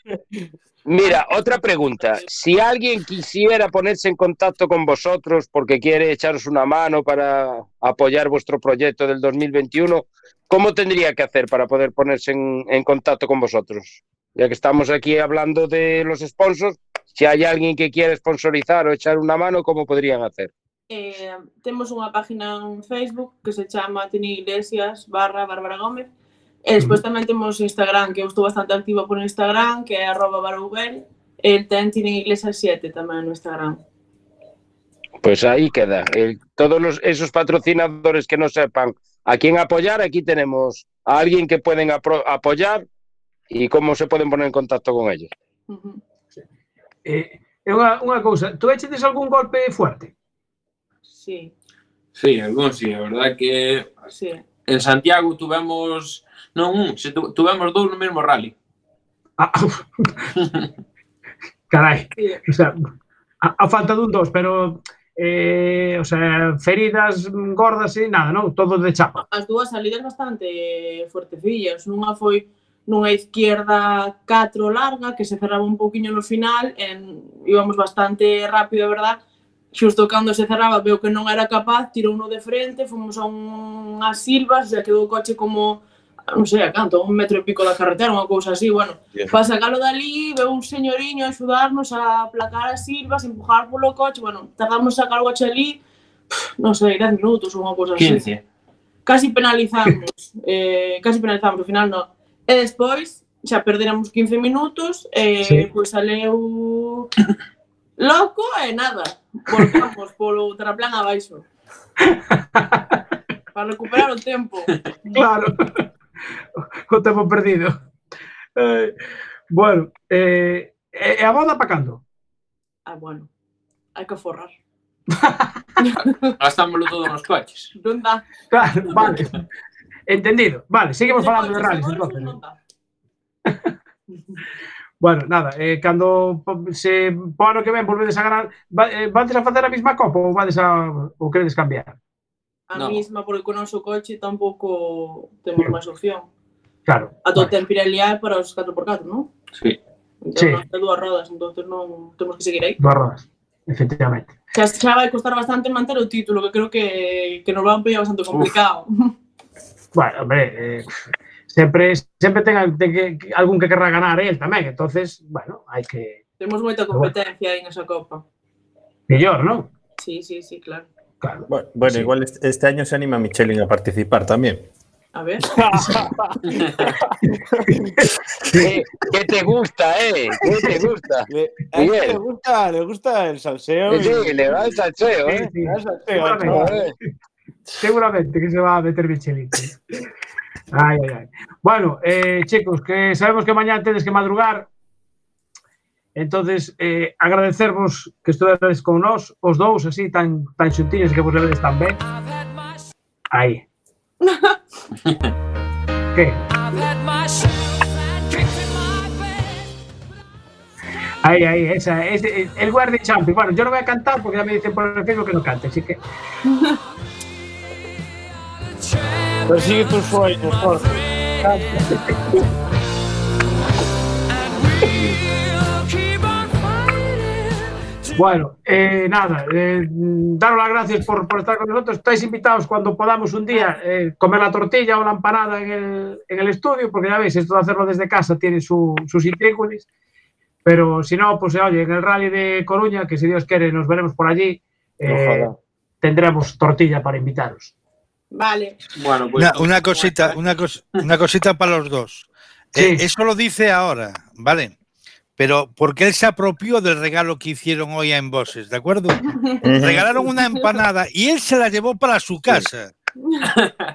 Mira, otra pregunta. Si alguien quisiera ponerse en contacto con vosotros porque quiere echaros una mano para apoyar vuestro proyecto del 2021, como tendría que hacer para poder ponerse en, en contacto con vosotros? Ya que estamos aquí hablando de los sponsors, si hay alguien que quiere sponsorizar o echar una mano, como podrían hacer? Eh, temos unha página en Facebook que se chama Tini Iglesias barra Bárbara Gómez e despois tamén temos Instagram, que eu estou bastante activa por Instagram, que é arroba barouguel e ten Tini Iglesias 7 tamén no Instagram. Pois pues aí queda. el, todos los, esos patrocinadores que non sepan a quién apoyar, aquí tenemos a alguien que pueden apoyar y cómo se pueden poner en contacto con ellos. Eh, é unha, unha cousa, tú echedes algún golpe fuerte? Sí, Sí, algún sí, a verdad que sí. en Santiago tuvemos non un, se tu, tuvemos dous no mesmo rally. Carai, o sea, a, a falta dun dos, pero eh, o sea, feridas gordas e nada, non? Todo de chapa. As dúas salidas bastante fuertecillas. Nunha foi nunha izquierda 4 larga que se cerraba un poquinho no final, en, íbamos bastante rápido, verdad? Xusto cando se cerraba, veo que non era capaz, tirou uno de frente, fomos a unhas silvas, xa quedou o coche como non sei a canto, un metro e pico da carretera, unha cousa así, bueno, yeah. para sacalo dali, veu un señoriño a axudarnos a aplacar as silvas, empujar polo coche, bueno, tardamos a sacar o coche ali, non sei, 10 minutos ou unha cousa así. 15. Casi penalizamos, eh, casi penalizamos, ao final non. E despois, xa perderamos 15 minutos, e eh, sí. pois saleu loco e nada, volcamos polo terraplán abaixo. para recuperar o tempo. Claro o tempo perdido. Eh, bueno, eh, e a boda para cando? Ah, bueno, hai que forrar. Gastámoslo todo nos coches. Non dá. Claro, vale. Entendido. Vale, seguimos falando de rallies, entonces. Non. Eh. Bueno, nada, eh, cando se po ano que ven volvedes a ganar, va, eh, vades a facer a mesma copa ou vades a ou queredes cambiar? a no. mesma, porque co noso coche tampouco temos máis opción. Claro. A tua vale. é para os 4x4, non? Sí. Entón, sí. dúas rodas, entón non temos que seguir aí. Dúas rodas, efectivamente. Xa, xa vai costar bastante manter o título, que creo que, que nos va a poñer bastante complicado. Bueno, hombre, eh, sempre sempre ten, ten que, algún que querrá ganar el tamén, entonces, bueno, hai que Temos moita competencia aí nesa copa. Mellor, non? Sí, sí, sí, claro. Claro. Bueno, bueno, igual este, este año se anima Michelin a participar también. A ver. ¿Qué, qué te gusta, eh? ¿Qué te gusta? Le, a él Miguel. le gusta, le gusta el salseo. Sí, sí, le va el salseo, Sí, ¿eh? sí, Le da el salseo, seguramente. Joder. Seguramente que se va a meter Michelin. Ay, ay, ay. Bueno, eh, chicos, que sabemos que mañana tedes que madrugar. Entonces, eh, agradecervos que estudades con nós, os dous, así, tan, tan xuntiños que vos vedes tan ben. Aí. que? Ahí, ahí, esa, ese, el guardia champion. Bueno, yo no voy a cantar porque ya me dicen por el Facebook que no cante, así que Persigue tus sueños, Jorge. Bueno, eh, nada, eh, daros las gracias por, por estar con nosotros. Estáis invitados cuando podamos un día eh, comer la tortilla o la empanada en el, en el estudio, porque ya veis, esto de hacerlo desde casa tiene su, sus intríngulis. Pero si no, pues oye, en el rally de Coruña, que si Dios quiere nos veremos por allí, eh, tendremos tortilla para invitaros. Vale. Bueno, pues. Una, una cosita, una, cos- una cosita para los dos. Sí. Eh, eso lo dice ahora, ¿vale? Pero porque él se apropió del regalo que hicieron hoy a Emboses, ¿de acuerdo? Regalaron una empanada y él se la llevó para su casa.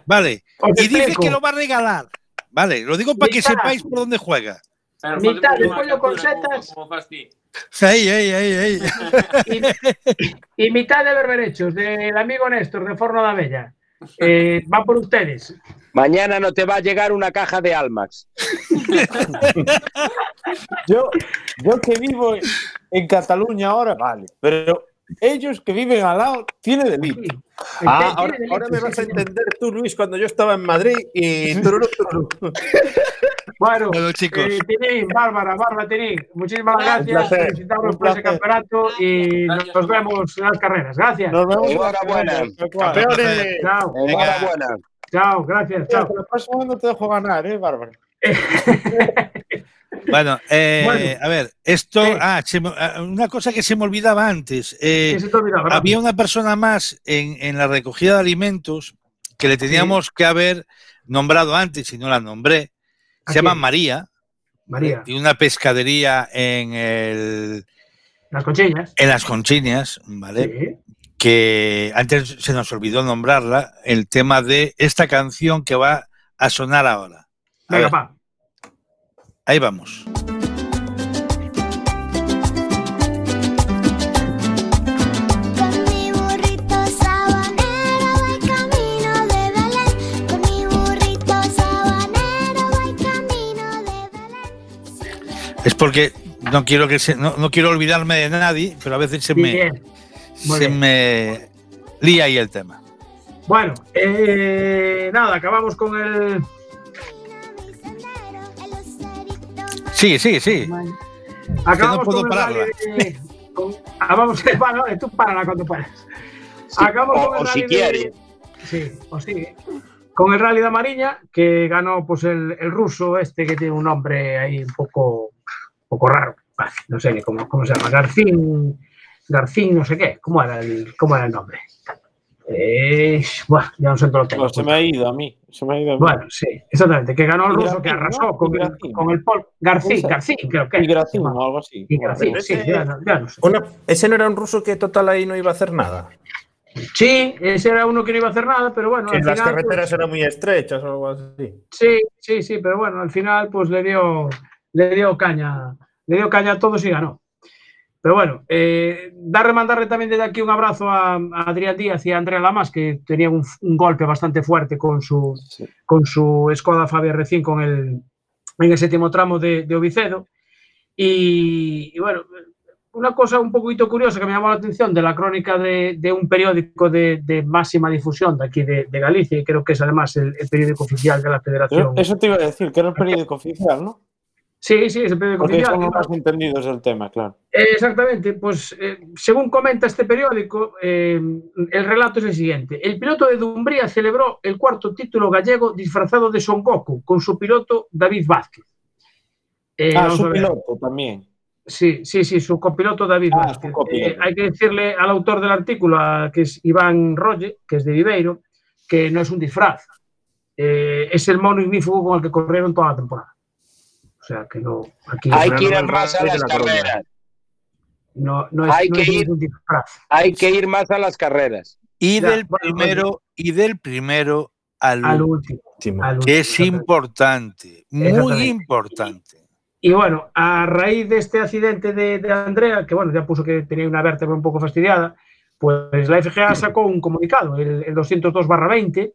Vale. Y dice que lo va a regalar. Vale, lo digo para que sepáis por dónde juega. Mitad de pollo con setas. Ey, ey, ey, ey. y mitad de berberechos del amigo Néstor de Forno da Bella. Eh, va por ustedes. Mañana no te va a llegar una caja de Almax. Yo, yo que vivo en Cataluña ahora, vale, pero ellos que viven al lado tiene delito. Ah, ahora, ahora me vas a entender tú, Luis, cuando yo estaba en Madrid y. Bueno, Bueno, chicos. eh, Tinín, Bárbara, Bárbara Tinín, muchísimas gracias. Felicitamos un por ese campeonato y nos vemos en las carreras. Gracias. Nos vemos Enhorabuena. ¡Campeones! Chao, Enhorabuena. Chao, gracias, chao. la próxima vez no te dejo ganar, ¿eh, Bárbara? Bueno, eh, Bueno. a ver, esto, ah, se ah, una cosa que se me olvidaba antes. eh, se te olvidaba, había una persona más en, en la recogida de alimentos que le teníamos que haber nombrado antes y no la nombré. ¿A Se llama quién? María, María, de una pescadería en, el, las cochillas. en las Conchiñas, ¿vale? Sí. Que antes se nos olvidó nombrarla, el tema de esta canción que va a sonar ahora. A Venga, ahí vamos. Es porque no quiero que se, no, no quiero olvidarme de nadie, pero a veces se me, Bien. Muy se bien. me lía ahí el tema. Bueno, eh, nada, acabamos con el. Sí, sí, sí. Acabamos puedo con el pararla. rally de- con- ah, vamos, vale, vale, tú párala cuando puedas. Acabamos o- con el o si rally de- quiere. Sí, o sí. Con el rally de Mariña, que ganó pues el, el ruso este que tiene un nombre ahí un poco, un poco raro. Vale, no sé ni cómo, cómo se llama. Garcín, Garcín, no sé qué. ¿Cómo era el, cómo era el nombre? Eh, buah, ya no sé lo tengo. No, se me ha ido a mí. Se me ha ido a mí. Bueno, sí, exactamente. Que ganó el ruso, Gracín, que arrasó ¿no? con el, con el Pol. Garcín, Esa. Garcín, creo que. Y Gracín o algo así. Y sí, ese- ya, no- ya no sé. Una- ese no era un ruso que total ahí no iba a hacer nada. Sí, ese era uno que no iba a hacer nada, pero bueno, Que al las final, carreteras pues, eran muy estrechas o algo así. sí, sí, sí, pero bueno, al final pues le dio, le dio caña, le dio caña a todos y ganó. Pero bueno, eh, darle mandarle también desde aquí un abrazo a, a Adrián Díaz y a Andrea Lamas, que tenían un, un golpe bastante fuerte con su, Sí. con su Skoda Fabia R5 con el, en el séptimo tramo de, de Ovicedo. Y, y bueno, una cosa un poquito curiosa que me llamó la atención de la crónica de, de un periódico de, de máxima difusión de aquí de, de Galicia, y creo que es además el, el periódico oficial de la Pero Federación. eso te iba a decir, que era el periódico oficial, ¿no? Sí, sí, es el periódico Porque oficial. son entendidos del tema, claro. Eh, Exactamente, pues eh, según comenta este periódico, eh, el relato es el siguiente. El piloto de Dumbría celebró el cuarto título gallego disfrazado de Son Goku con su piloto David Vázquez. Ah, su piloto también. Sí, sí, sí, su copiloto David Ah, Vázquez. copiloto. Hay que decirle al autor del artículo, a- que es Iván Rolle, que es de Viveiro, que no es un disfraz. Es el mono ignífugo con el que corrieron toda la temporada. O sea, que no. Aquí Hay que ir más a las la carreras. no, no es, hay no que es ir-. Hay que ir más a las carreras. Y Ya, del bueno, primero, y del primero al, Al último, último. al que último, es importante, muy importante. Y bueno, a raíz de este accidente de, de Andrea, que bueno, ya puso que tenía una vértebra un poco fastidiada, pues la FGA sacó un comunicado, el, el 202-20,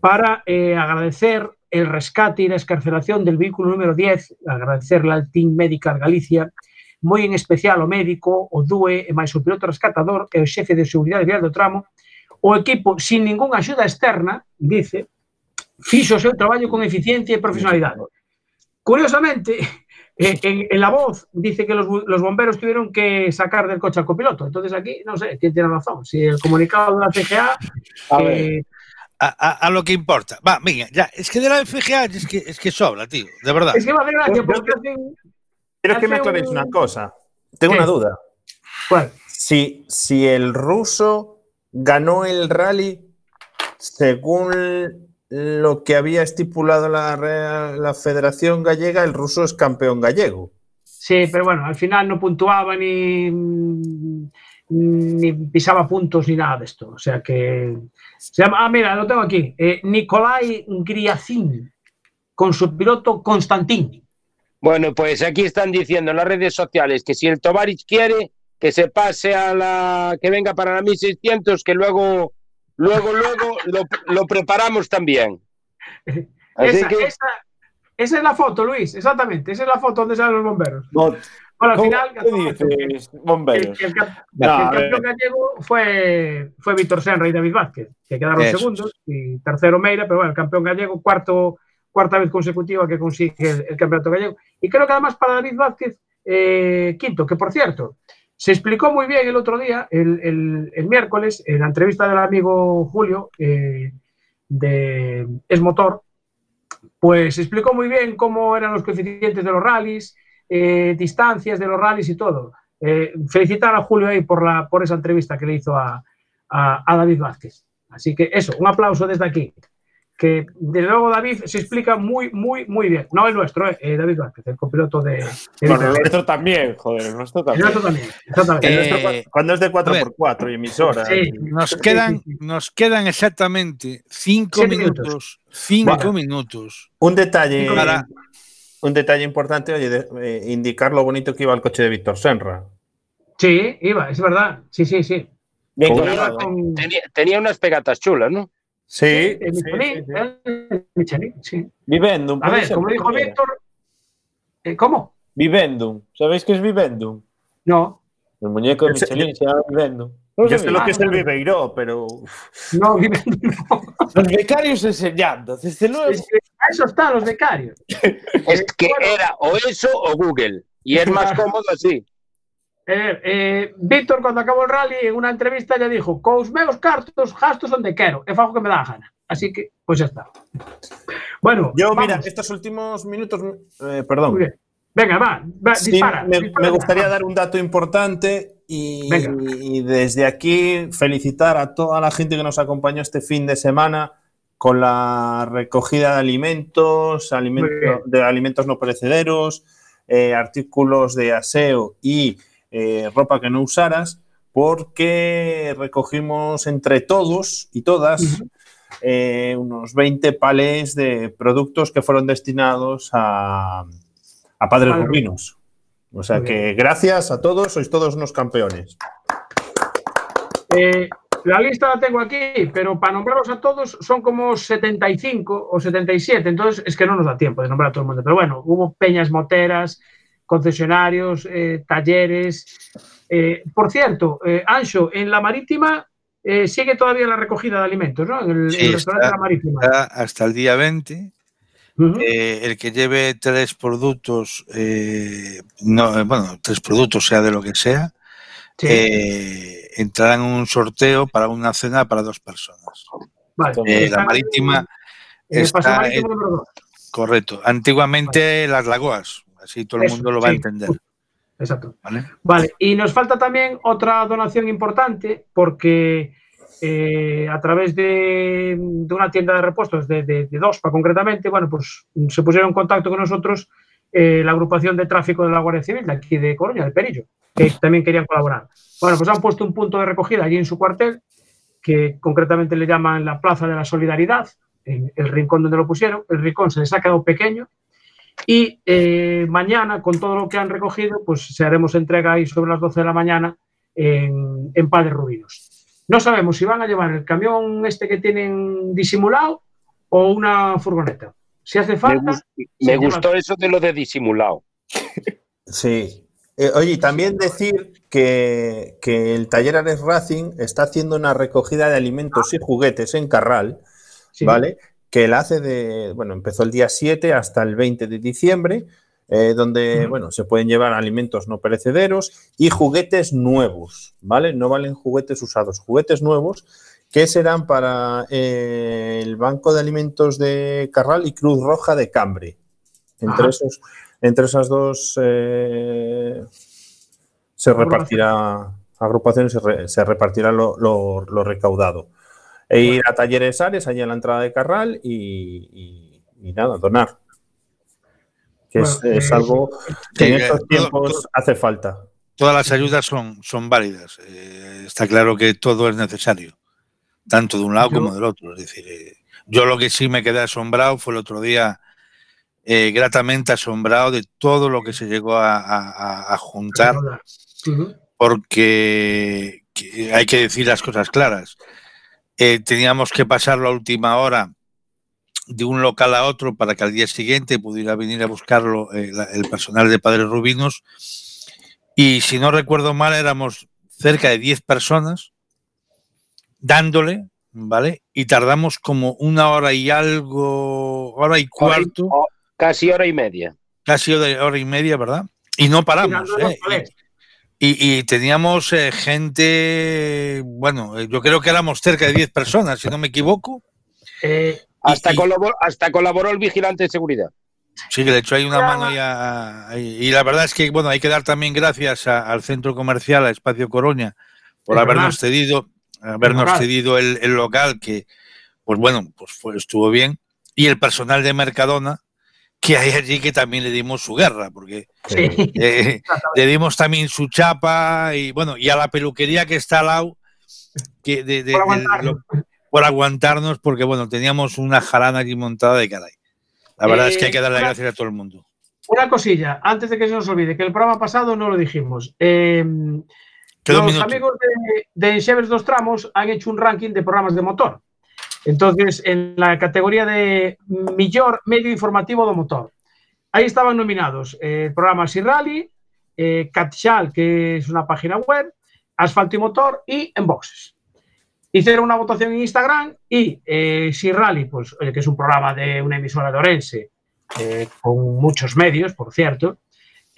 para eh, agradecer el rescate y la escarcelación del vehículo número 10, agradecerle al Team Medical Galicia, moi en especial o médico, o DUE, e máis o piloto rescatador e o xefe de seguridade vial do tramo, o equipo, sin ningunha axuda externa, dice, fixo o seu traballo con eficiencia e profesionalidade. Curiosamente, en, en la voz dice que los, los bomberos tuvieron que sacar del coche al copiloto. Entonces aquí, no sé, quién tiene razón. Si el comunicado de la CGA... A eh, ver A, a- a lo que importa. Va, venga, ya. Es que de la FGA es que, es que sobra, tío, de verdad. es que gracia hacen... Quiero que me aclaréis un- una cosa. Tengo ¿Qué? una duda. ¿Cuál? Si, si el ruso ganó el rally según lo que había estipulado la, Real- la Federación Gallega, el ruso es campeón gallego. Sí, pero bueno, al final no puntuaba ni, ni pisaba puntos ni nada de esto. O sea que... Se llama, ah, mira, lo tengo aquí. Eh, Nikolai Griazin, con su piloto Constantin. Bueno, pues aquí están diciendo en las redes sociales que si el Tovarich quiere que se pase a la que venga para la 1600, que luego, luego, luego lo, lo preparamos también. Así Esa, que esa- esa es la foto, Luis, exactamente. Esa es la foto donde salen los bomberos. No, Bueno, al ¿cómo final, el, campeón gallego fue, fue Víctor Senra y David Vázquez, que quedaron Eso. segundos, y tercero Meira, pero bueno, el campeón gallego, cuarto, cuarta vez consecutiva que consigue el, el campeonato gallego. Y creo que además para David Vázquez, eh, quinto, que por cierto, se explicó muy bien el otro día, el, el- el miércoles, en la entrevista del amigo Julio eh, de Es Motor, pues explicó muy bien cómo eran los coeficientes de los rallies, eh, distancias de los rallies y todo. Eh, felicitar a Julio ahí por, la, por esa entrevista que le hizo a, a- a David Vázquez. Así que eso, un aplauso desde aquí. Que desde luego David se explica muy, muy, muy bien. No el nuestro, eh, David Vázquez, el copiloto de. de Bueno, el nuestro también, joder, el nuestro el también. nuestro también, exactamente. El Eh, nuestro cuando es de 4x4 y emisora. Sí. Nos quedan, sí, sí. nos quedan exactamente cinco Siete minutos. minutos. Cinco Bueno. minutos. Un detalle, Para- un detalle importante, oye, de- eh, indicar lo bonito que iba el coche de Víctor Senra. Sí, iba, es verdad. Sí, sí, sí. Bien Con- colgado. Con- tenía, tenía unas pegatas chulas, ¿no? Sí, el sí, Michelin, sí, sí. sí. Vivendum. A ver, como dijo. Víctor. eh, ¿Cómo? Vivendum. ¿Sabéis qué es Vivendum? No, El muñeco de Michelin se llama Vivendum. ¿No lo Yo sé lo que es el. Viveiro, pero no, viven. Los becarios enseñando. Desde luego. Es que a eso están los becarios. Es que era o eso o Google. Y es más cómodo así. Eh, eh, Víctor, cuando acabó el rally, en una entrevista ya dijo: Cos meus cartos, gastos donde quero, e fago que me da a gana. Así que, pues ya está. Bueno, yo, vamos. mira, estos últimos minutos, eh, perdón. Muy bien. Venga, va, va, Sí, dispara. me, dispara. me gustaría dar un dato importante y desde aquí felicitar a toda la gente que nos acompañó este fin de semana con la recogida de alimentos, alimento- Muy bien. de alimentos no perecederos, eh, artículos de aseo y eh, ropa que no usaras, porque recogimos entre todos y todas eh, unos 20 palés de productos que fueron destinados a, a Padres Padre Rubinos. O sea Muy que gracias a todos, sois todos unos campeones. Eh, la lista la tengo aquí, pero para nombrarlos a todos son como 75 o 77, entonces es que no nos da tiempo de nombrar a todo el mundo. Pero bueno, hubo peñas moteras, concesionarios, eh, talleres. Eh, por cierto, eh, Ancho, en la marítima eh, sigue todavía la recogida de alimentos, ¿no? En el, Sí, el restaurante está- de la marítima. Está hasta el día 20. Ujú. Eh, el que lleve tres productos, eh, no, bueno, tres productos, sea de lo que sea, Sí, eh, entrará en un sorteo para una cena para dos personas. vale. Eh, la marítima en está marítimo en- correcto. Antiguamente las lagoas, así todo el Eso, mundo lo va a entender. Exacto. ¿vale? Vale, y nos falta también otra donación importante porque eh, a través de, de una tienda de repuestos de, de, de Dospa concretamente, bueno, pues se pusieron en contacto con nosotros eh, la agrupación de tráfico de la Guardia Civil de aquí de Coruña, de Perillo, que también querían colaborar. Bueno, pues han puesto un punto de recogida allí en su cuartel, que concretamente le llaman la Plaza de la Solidaridad, en el rincón donde lo pusieron. El rincón se les ha quedado pequeño y eh, mañana, con todo lo que han recogido, pues se haremos entrega ahí sobre las 12 de la mañana en, en Padres Rubinos. No sabemos si van a llevar el camión este que tienen disimulado o una furgoneta. Si hace Me, falta. me gustó eso de lo de disimulado. Sí. Eh, oye, también decir que, que el taller Ares Racing está haciendo una recogida de alimentos y juguetes en Carral, Sí. ¿vale? Que la hace de, bueno, empezó el día 7 hasta el 20 de diciembre, eh, donde, bueno, se pueden llevar alimentos no perecederos y juguetes nuevos, ¿vale? No valen juguetes usados, juguetes nuevos que serán para eh, el Banco de Alimentos de Carral y Cruz Roja de Cambre. Entre, esos, entre esas dos eh, se repartirá, agrupaciones, se, re- se repartirá lo, lo- lo recaudado. E ir a Talleres Ares, allá en la entrada de Carral y, y- y nada, donar. Que es, Bueno, es eh, algo que en estos todo- tiempos todo- hace falta. Todas las ayudas son, son válidas. Eh, está claro que todo es necesario, tanto de un lado Yo- como del otro. Es decir, eh, yo lo que sí me quedé asombrado fue el otro día eh, gratamente asombrado de todo lo que se llegó a, a- a- a juntar, porque que hay que decir las cosas claras. Eh, teníamos que pasar la última hora de un local a otro para que al día siguiente pudiera venir a buscarlo la- el personal de Padres Rubinos. Y si no recuerdo mal, éramos cerca de 10 personas dándole, ¿vale? Y tardamos como una hora y algo, hora y cuarto, Casi hora y media. casi hora, hora y media, ¿verdad? Y no paramos, ¿eh? Y, y teníamos eh, gente, bueno, eh, yo creo que éramos cerca de 10 personas, si no me equivoco. Eh, Hasta, y- colaboró, hasta colaboró el vigilante de seguridad. Sí, que le echó ahí una mano y, a- y- y la verdad es que, bueno, hay que dar también gracias a- al centro comercial, a Espacio Coroña, por Es habernos verdad. cedido, habernos local. cedido el, el local, que, pues bueno, pues fue- estuvo bien. Y el personal de Mercadona, que hay allí que también le dimos su guerra, porque sí. eh, le dimos también su chapa y bueno, y a la peluquería que está al lado, que de, de- Por aguantarnos. lo- por aguantarnos, porque bueno, teníamos una jarana allí montada de caray. La verdad es que hay que darle Eh, una- gracias a todo el mundo. Una cosilla, antes de que se nos olvide, que el programa pasado no lo dijimos. Eh, los minuto. amigos de, de dos Tramos han hecho un ranking de programas de motor. Entonces, en la categoría de Millor Medio Informativo do Motor. Ahí estaban nominados eh, el programa Sirrally, eh, Catchal, que es una página web, Asfalto y Motor y Enboxes. Hicieron una votación en Instagram y eh, Sirrally, pues, eh, que es un programa de una emisora de Orense, eh, con muchos medios, por cierto,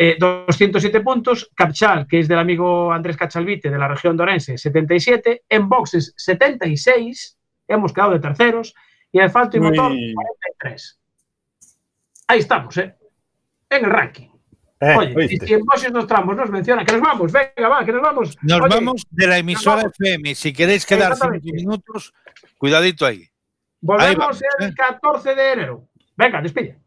eh, 207 puntos, Capchal, que es del amigo Andrés Cachalvite de la región de Orense, 77, en boxes 76, hemos quedado de terceros, y asfalto y Uy. motor 43. Ahí estamos, ¿eh? En el ranking. Eh, Oye, y si en boxes nos tramos nos menciona, que nos vamos, venga, va, que nos vamos. Nos Oye, vamos de la emisora. FM. Si queréis quedar cinco minutos, cuidadito ahí. Volvemos Ahí vamos, el ¿eh? 14 de enero. Venga, despide.